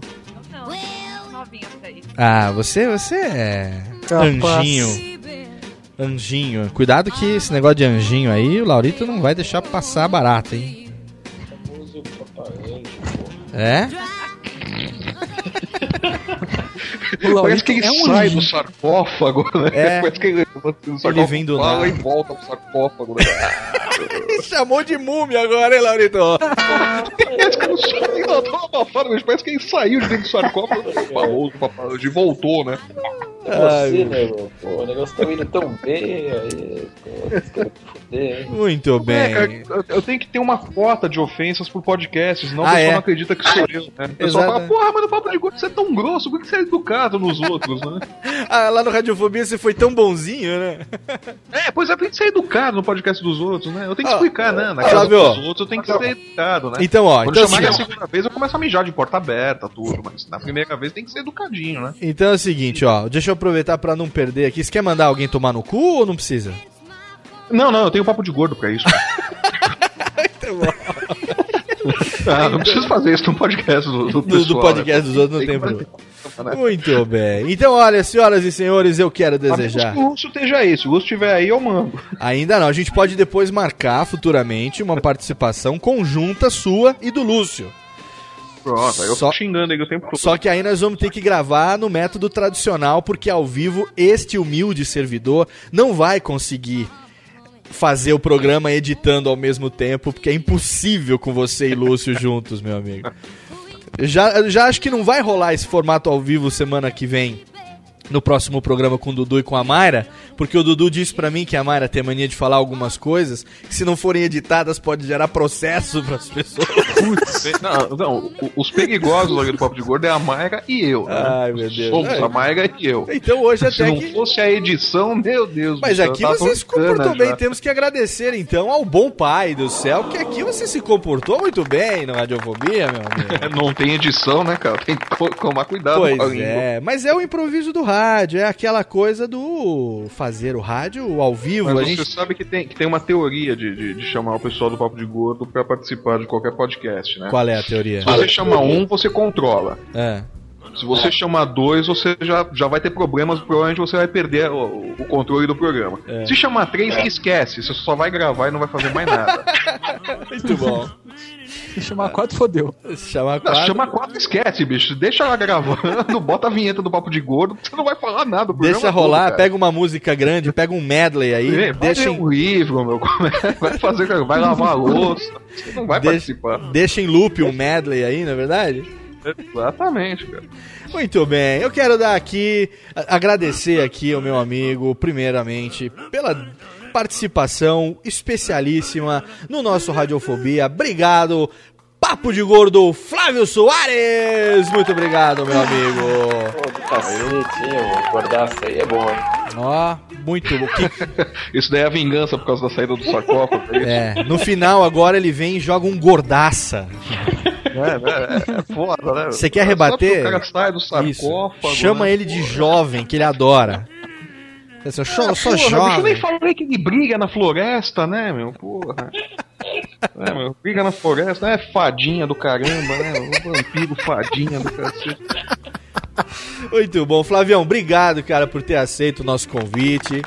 Não, novinha pra isso. Ah, você, você é Capaz. anjinho. Anjinho. Cuidado que esse negócio de anjinho aí, o Laurito não vai deixar passar barato, hein? É? O Laurito Parece que ele é um sai anjo. do sarcófago, né? É. Parece que ele, do sarcófago vem do fala nada. e volta pro sarcófago. Né? Chamou de múmia agora, hein, Laurito? parece que ele saiu, não, tava abafado, mas parece que ele saiu de dentro do sarcófago. Famoso, papai, de voltou, né? Ai, Você, né, meu? Pô, o negócio tá indo tão bem aí. Pô, Muito É, cara, bem. eu- eu tenho que ter uma cota de ofensas por podcast, senão Ah, o pessoal é? não acredita que sou eu, né? O pessoal fala, porra, mas no papo de gordo você é tão grosso, por que você é educado nos outros, né? Ah, lá no Radiofobia você foi tão bonzinho, né? É, pois é, tem que ser educado no podcast dos outros, né? Eu tenho que Ah, explicar, né? Na ah, casa dos outros eu tenho que ser educado, né? Então, ó, Quando então chamar assim, a segunda vez eu começo a mijar de porta aberta, tudo, mas na primeira vez tem que ser educadinho, né? Então é o seguinte, ó. Deixa eu aproveitar pra não perder aqui. Você quer mandar alguém tomar no cu ou não precisa? Não, não, eu tenho papo de gordo pra isso. ah, não preciso fazer isso no podcast do, do, pessoal, do podcast né? dos outros não Tem problema. né? Muito bem. Então, olha, senhoras e senhores, eu quero desejar. que o Lúcio esteja aí. Se o Lúcio estiver aí, eu mando. Ainda não, a gente pode depois marcar futuramente uma participação conjunta sua e do Lúcio. Pronto, aí eu Só- tô xingando ele o tempo todo. Só que aí nós vamos ter que gravar no método tradicional, porque ao vivo este humilde servidor não vai conseguir fazer o programa editando ao mesmo tempo, porque é impossível com você e Lúcio juntos, meu amigo. Já, já acho que não vai rolar esse formato ao vivo semana que vem. No próximo programa com o Dudu e com a Mayra, porque o Dudu disse pra mim que a Mayra tem mania de falar algumas coisas que, se não forem editadas, pode gerar processo pras pessoas. Não, não, os perigosos aqui do Papo de Gordo é a Mayra e eu. Né? Ai, meu Deus. Somos Ai. a Mayra e eu. Então hoje Se até não que. fosse a edição, meu Deus Mas do céu, aqui tava você se comportou já. bem. Temos que agradecer então ao bom pai do céu, que aqui você se comportou muito bem no Radiofobia, meu amigo. Não tem edição, né, cara? Tem que to- tomar cuidado Pois é, mas é o improviso do rádio, é aquela coisa do fazer o rádio ao vivo. Mas a você gente... sabe que tem, que tem uma teoria de, de, de chamar o pessoal do Papo de Gordo pra participar de qualquer podcast, né? Qual é a teoria? Se você chama um, você controla. É. Se você chamar dois, você já, já vai ter problemas, provavelmente você vai perder o, o controle do programa. É. Se chamar três, esquece, você só vai gravar e não vai fazer mais nada. Muito bom. Se chamar quatro, fodeu. Se chamar Não, quatro, chama quatro, esquece, bicho. Deixa ela gravando, bota a vinheta do Papo de Gordo, você não vai falar nada. deixa todo, rolar, cara. pega uma música grande, pega um medley aí, É, vai deixa em, um livro, meu. Vai fazer, vai lavar a louça. Você não vai deixa, participar. deixa em loop um medley aí, não é verdade? Exatamente, cara. Muito bem, eu quero dar aqui, agradecer aqui ao meu amigo, primeiramente, pela participação especialíssima no nosso Radiofobia. Obrigado, Papo de Gordo Flávio Soares! Muito obrigado, meu amigo. Pô, do cacete, aí é bom, hein? Ó, muito bom. Que- Isso daí é a vingança por causa da saída do sarcófago. É, isso? É, no final agora ele vem e joga um gordaça. É, é, é foda, né? Você quer rebater? O cara sai do Isso. sarcófago. Chama né? ele de jovem, que ele adora. Assim, eu sou, eu sou Porra, bicho, eu jovem. nem falei que ele briga na floresta, né, meu? Porra. É, meu, briga na floresta, é fadinha do caramba, né? O vampiro fadinha do cacete. Muito bom. Flavião, obrigado, cara, por ter aceito o nosso convite.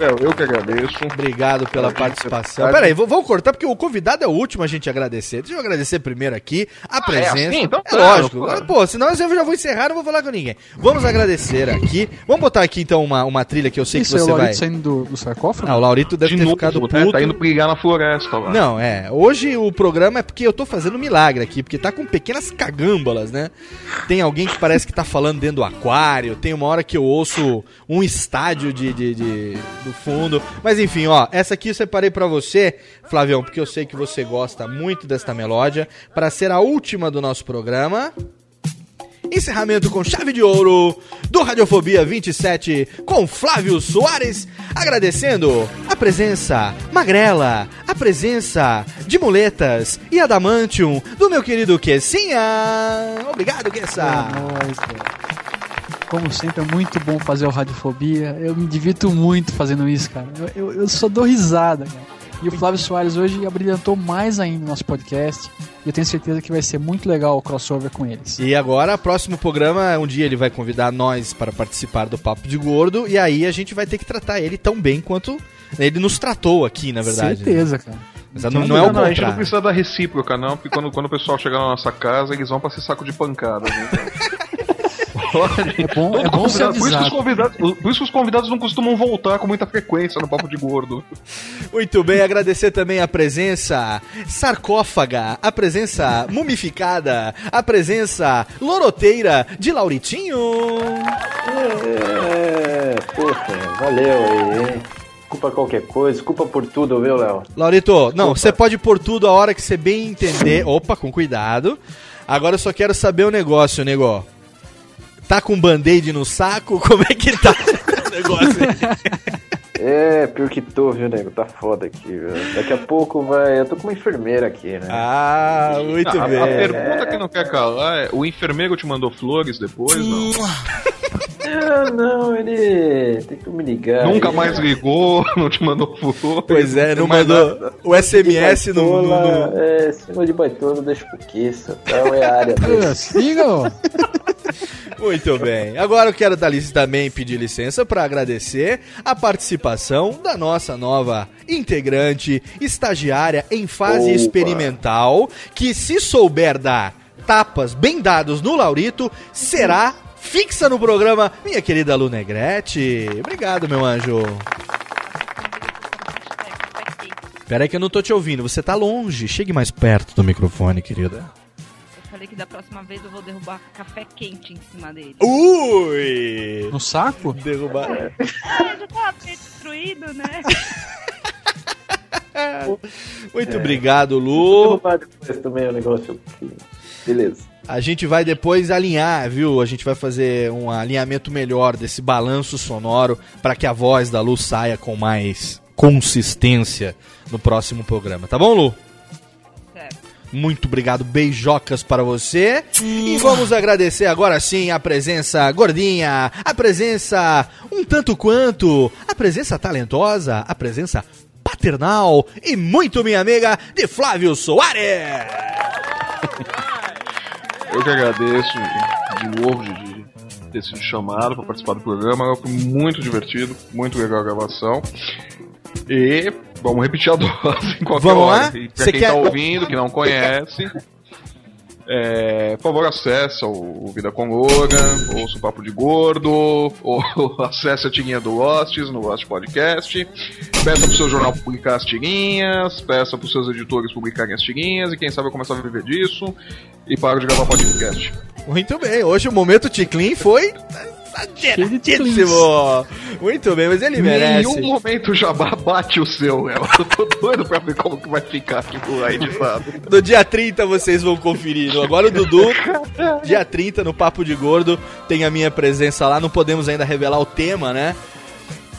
É, eu que agradeço. Obrigado pela participação. Peraí, vou- vamos cortar porque o convidado é o último a gente agradecer. Deixa eu agradecer primeiro aqui a presença. assim? Então é tá, lógico. claro. Pô, senão eu já vou encerrar, não vou falar com ninguém. Vamos agradecer aqui. Vamos botar aqui então uma, uma trilha que eu sei Isso que é o você vai. Laurito saindo do, do sarcófago? Ah, o Laurito deve De ter novo, ficado né? puto. Tá indo brigar na floresta lá. Não, é. Hoje o programa é porque eu tô fazendo um milagre aqui, porque tá com pequenas cagâmbalas, né? Tem alguém que parece que tá falando dentro do aquário, tem uma hora que eu ouço um estádio de, de, de- do fundo. Mas enfim, ó, essa aqui eu separei pra você, Flavião, porque eu sei que você gosta muito desta melódia, pra ser a última do nosso programa. Encerramento com chave de ouro do Radiofobia 27 com Flávio Soares, agradecendo a presença magrela, a presença de muletas e adamantium do meu querido Kessinha. Obrigado, Kessa. É nóis. Como sempre, é muito bom fazer o Radiofobia. Eu me divirto muito fazendo isso, cara. Eu, eu, eu só dou risada, cara. E o Flávio Soares hoje abrilhantou mais ainda o nosso podcast. E eu tenho certeza que vai ser muito legal o crossover com eles. E agora, próximo programa, um dia ele vai convidar nós para participar do Papo de Gordo, e aí a gente vai ter que tratar ele tão bem quanto ele nos tratou aqui, na verdade. Certeza, cara. Mas não, não é o não, a gente não contrário. precisa da recíproca, não, porque quando, quando o pessoal chegar na nossa casa, eles vão pra ser saco de pancada. Né? É bom, é Todo bom ser convidado- por, isso que os convidados, por isso que os convidados não costumam voltar com muita frequência no Papo de Gordo. Muito bem, agradecer também a presença sarcófaga, a presença mumificada, a presença loroteira de Lauritinho. É, poxa, valeu aí, hein? Desculpa qualquer coisa, desculpa por tudo, viu, Léo? Laurito, não, você pode pôr tudo a hora que você bem entender. Opa, com cuidado. Agora eu só quero saber o negócio, nego. Tá com band-aid no saco? Como é que tá o negócio aí? É, pior que tô, viu, nego? Tá foda aqui, viu? Daqui a pouco vai. Eu tô com uma enfermeira aqui, né? Ah, muito a, bem. a pergunta que não quer calar é: o enfermeiro te mandou flores depois? Não. Ah, não, ele tentou me ligar. Nunca ele- mais ligou, não te mandou flores. Pois é, não tem mais mandou nada. o SMS no, no- no- É, cima de baitola deixa pro Kissa, tal, é a área dele. Siga, ó. Muito bem. Agora eu quero dar licença também pedir licença para agradecer a participação da nossa nova integrante, estagiária em fase Opa. experimental, que se souber dar tapas bem dados no Laurito, será fixa no programa, minha querida Lu Negrete. Obrigado, meu anjo. Pera aí que eu não tô te ouvindo, você tá longe. Chegue mais perto do microfone, querida. Eu falei que da próxima vez eu vou derrubar café quente em cima dele. Ui! No saco? Derrubar. É, já tá meio destruído, né? Muito É. obrigado, Vou Lu. derrubar depois também o negócio. Beleza. A gente vai depois alinhar, viu? A gente vai fazer um alinhamento melhor desse balanço sonoro para que a voz da Lu saia com mais consistência no próximo programa, tá bom, Lu? Muito obrigado, beijocas para você. E vamos agradecer agora sim a presença gordinha, a presença um tanto quanto, a presença talentosa, a presença paternal e muito minha amiga de Flávio Soares. Eu que agradeço de novo de, de ter sido chamado para participar do programa. Foi muito divertido, muito legal a gravação. E vamos repetir a dose em qualquer Vamos hora. lá? E pra Você quem quer- tá ouvindo, que não conhece, é, por favor, acesse o, Vida com Logan, ouça o Papo de Gordo, ou acesse a tirinha do Lostes no Lost Podcast. Peça pro seu jornal publicar as tirinhas, peça pros seus editores publicarem as tirinhas, e quem sabe eu começar a viver disso. E paro de gravar podcast. Muito bem, hoje o momento Ticlin foi exageradíssimo. Muito bem, mas ele merece. Nenhum momento jabá bate o seu, Léo. Eu tô doido pra ver como que vai ficar aqui no editado. No dia 30 vocês vão conferir. Agora o Dudu, dia 30 no Papo de Gordo, tem a minha presença lá. Não podemos ainda revelar o tema, né?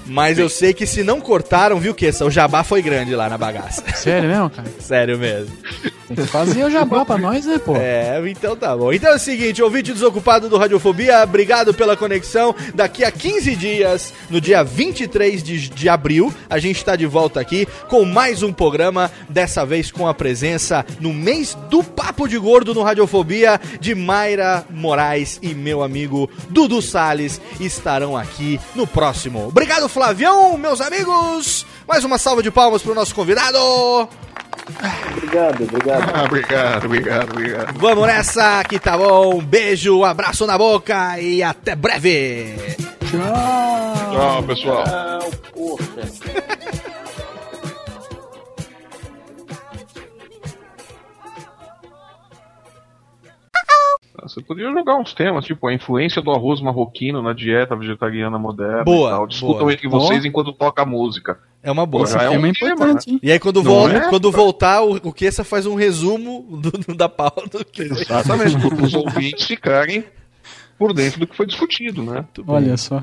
Mas eu sei que se não cortaram, viu, que o jabá foi grande lá na bagaça. Sério mesmo, cara? Sério mesmo. Tem que fazer o jabá pra nós, né, pô? É, então tá bom. Então é o seguinte, ouvinte desocupado do Radiofobia, obrigado pela conexão. Daqui a 15 dias, no dia 23 de, de abril, a gente tá de volta aqui com mais um programa, dessa vez com a presença no mês do Papo de Gordo no Radiofobia de Mayra Moraes e meu amigo Dudu Salles estarão aqui no próximo. Obrigado, Flavião, meus amigos. Mais uma salva de palmas pro nosso convidado. Obrigado, obrigado. Ah, obrigado, obrigado, obrigado. Vamos nessa, que tá bom. Beijo, abraço na boca e até breve. Tchau. Tchau, pessoal. Tchau, porra. Você poderia jogar uns temas, tipo a influência do arroz marroquino na dieta vegetariana moderna Boa, e tal. Discutam boa. entre vocês Boa. enquanto toca a música. É uma boa. Pô, já é um tema, né? E aí quando, volta, é? quando voltar, o, o Kessa faz um resumo do, do- da pauta. Exatamente, para os ouvintes ficarem por dentro do que foi discutido, né? Olha só.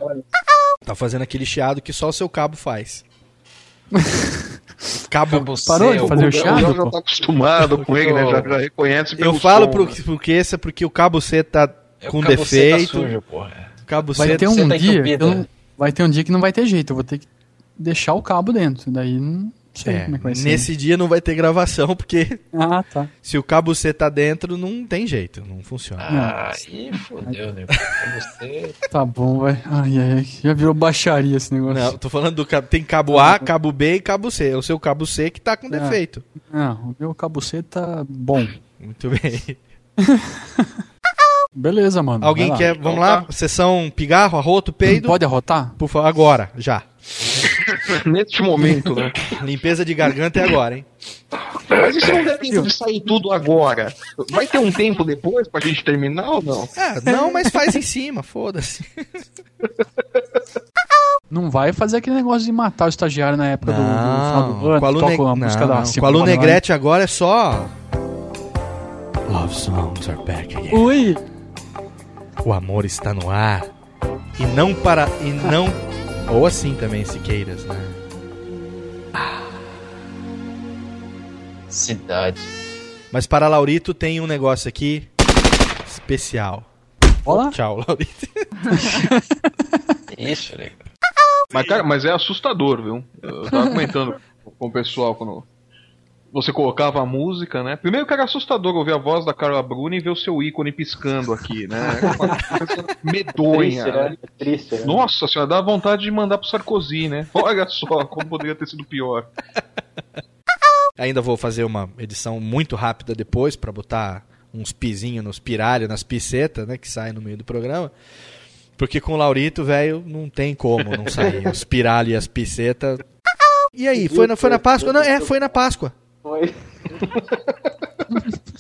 Tá fazendo aquele chiado que só o seu cabo faz. Cabo, Parou de fazer o O chiado, Léo já pô? tá acostumado com ele, né? Já, já reconhece Eu pelo falo som, pro, né? pro Kessa porque o cabo C tá É o com cabo C tá defeito. sujo, porra. Cabo Vai C ter você um tá dia. eu não- vai ter um dia que não vai ter jeito. Eu vou ter que deixar o cabo dentro. Daí não sei É, como é que vai ser. nesse dia não vai ter gravação, porque Ah, tá. se o cabo C tá dentro, não tem jeito, não funciona. Ah, Aí fodeu, né? Você. Tá bom, vai. Ai, ai, ai. Já virou baixaria esse negócio. Não, tô falando do cabo. Tem cabo A, cabo B e cabo C. É o seu cabo C que tá com É. defeito. Não, o meu cabo C tá bom. Muito bem. Beleza, mano. Alguém quer. Vamos lá? Sessão pigarro, arroto, peido? Pode arrotar? Por favor, agora, já. Neste momento, né? Limpeza de garganta é agora, hein? Mas isso não der tempo de sair tudo agora. Vai ter um tempo depois pra gente terminar ou não? É, não, mas faz em cima, foda-se. Não vai fazer aquele negócio de matar o estagiário na época do, do final do ano. com a Lu, toca Neg- a música não, da com a Oren. Negrete agora é só. Love songs are back again. Ui! O amor está no ar. E não para. E não. Ou assim também, Siqueiras, né? Cidade. Mas para Laurito tem um negócio aqui especial. Olá. Tchau, Laurito. Isso, legal. Mas, cara, mas é assustador, viu? Eu tava comentando com o pessoal quando você colocava a música, né? Primeiro que era assustador ouvir a voz da Carla Bruni e ver o seu ícone piscando aqui, né? Coisa medonha. Triste, né? Triste, né? Nossa senhora, dá vontade de mandar pro Sarkozy, né? Olha só como poderia ter sido pior. Ainda vou fazer uma edição muito rápida depois para botar uns pizinhos nos piralhos, nas picetas, né? Que saem no meio do programa. Porque com o Laurito, velho, não tem como não sair. Os piralhos e as picetas. E aí, foi na, foi na Páscoa? Não, é, foi na Páscoa. Foi.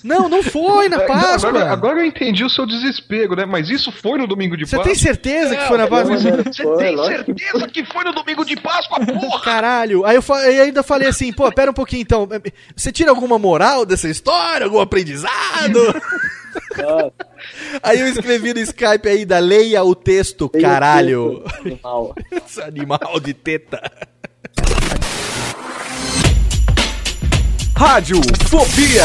Não, não foi na Páscoa. Agora, agora eu entendi o seu desespero, né? Mas isso foi no domingo de Você Páscoa? tem certeza que foi na Páscoa? Você tem certeza que foi no domingo de Páscoa, porra? Caralho. Aí eu, eu ainda falei assim, pô, pera um pouquinho então. Você tira alguma moral dessa história? Algum aprendizado? Aí eu escrevi no Skype ainda, leia o texto, o caralho. texto, Animal. Esse animal de teta. Rádio Fobia.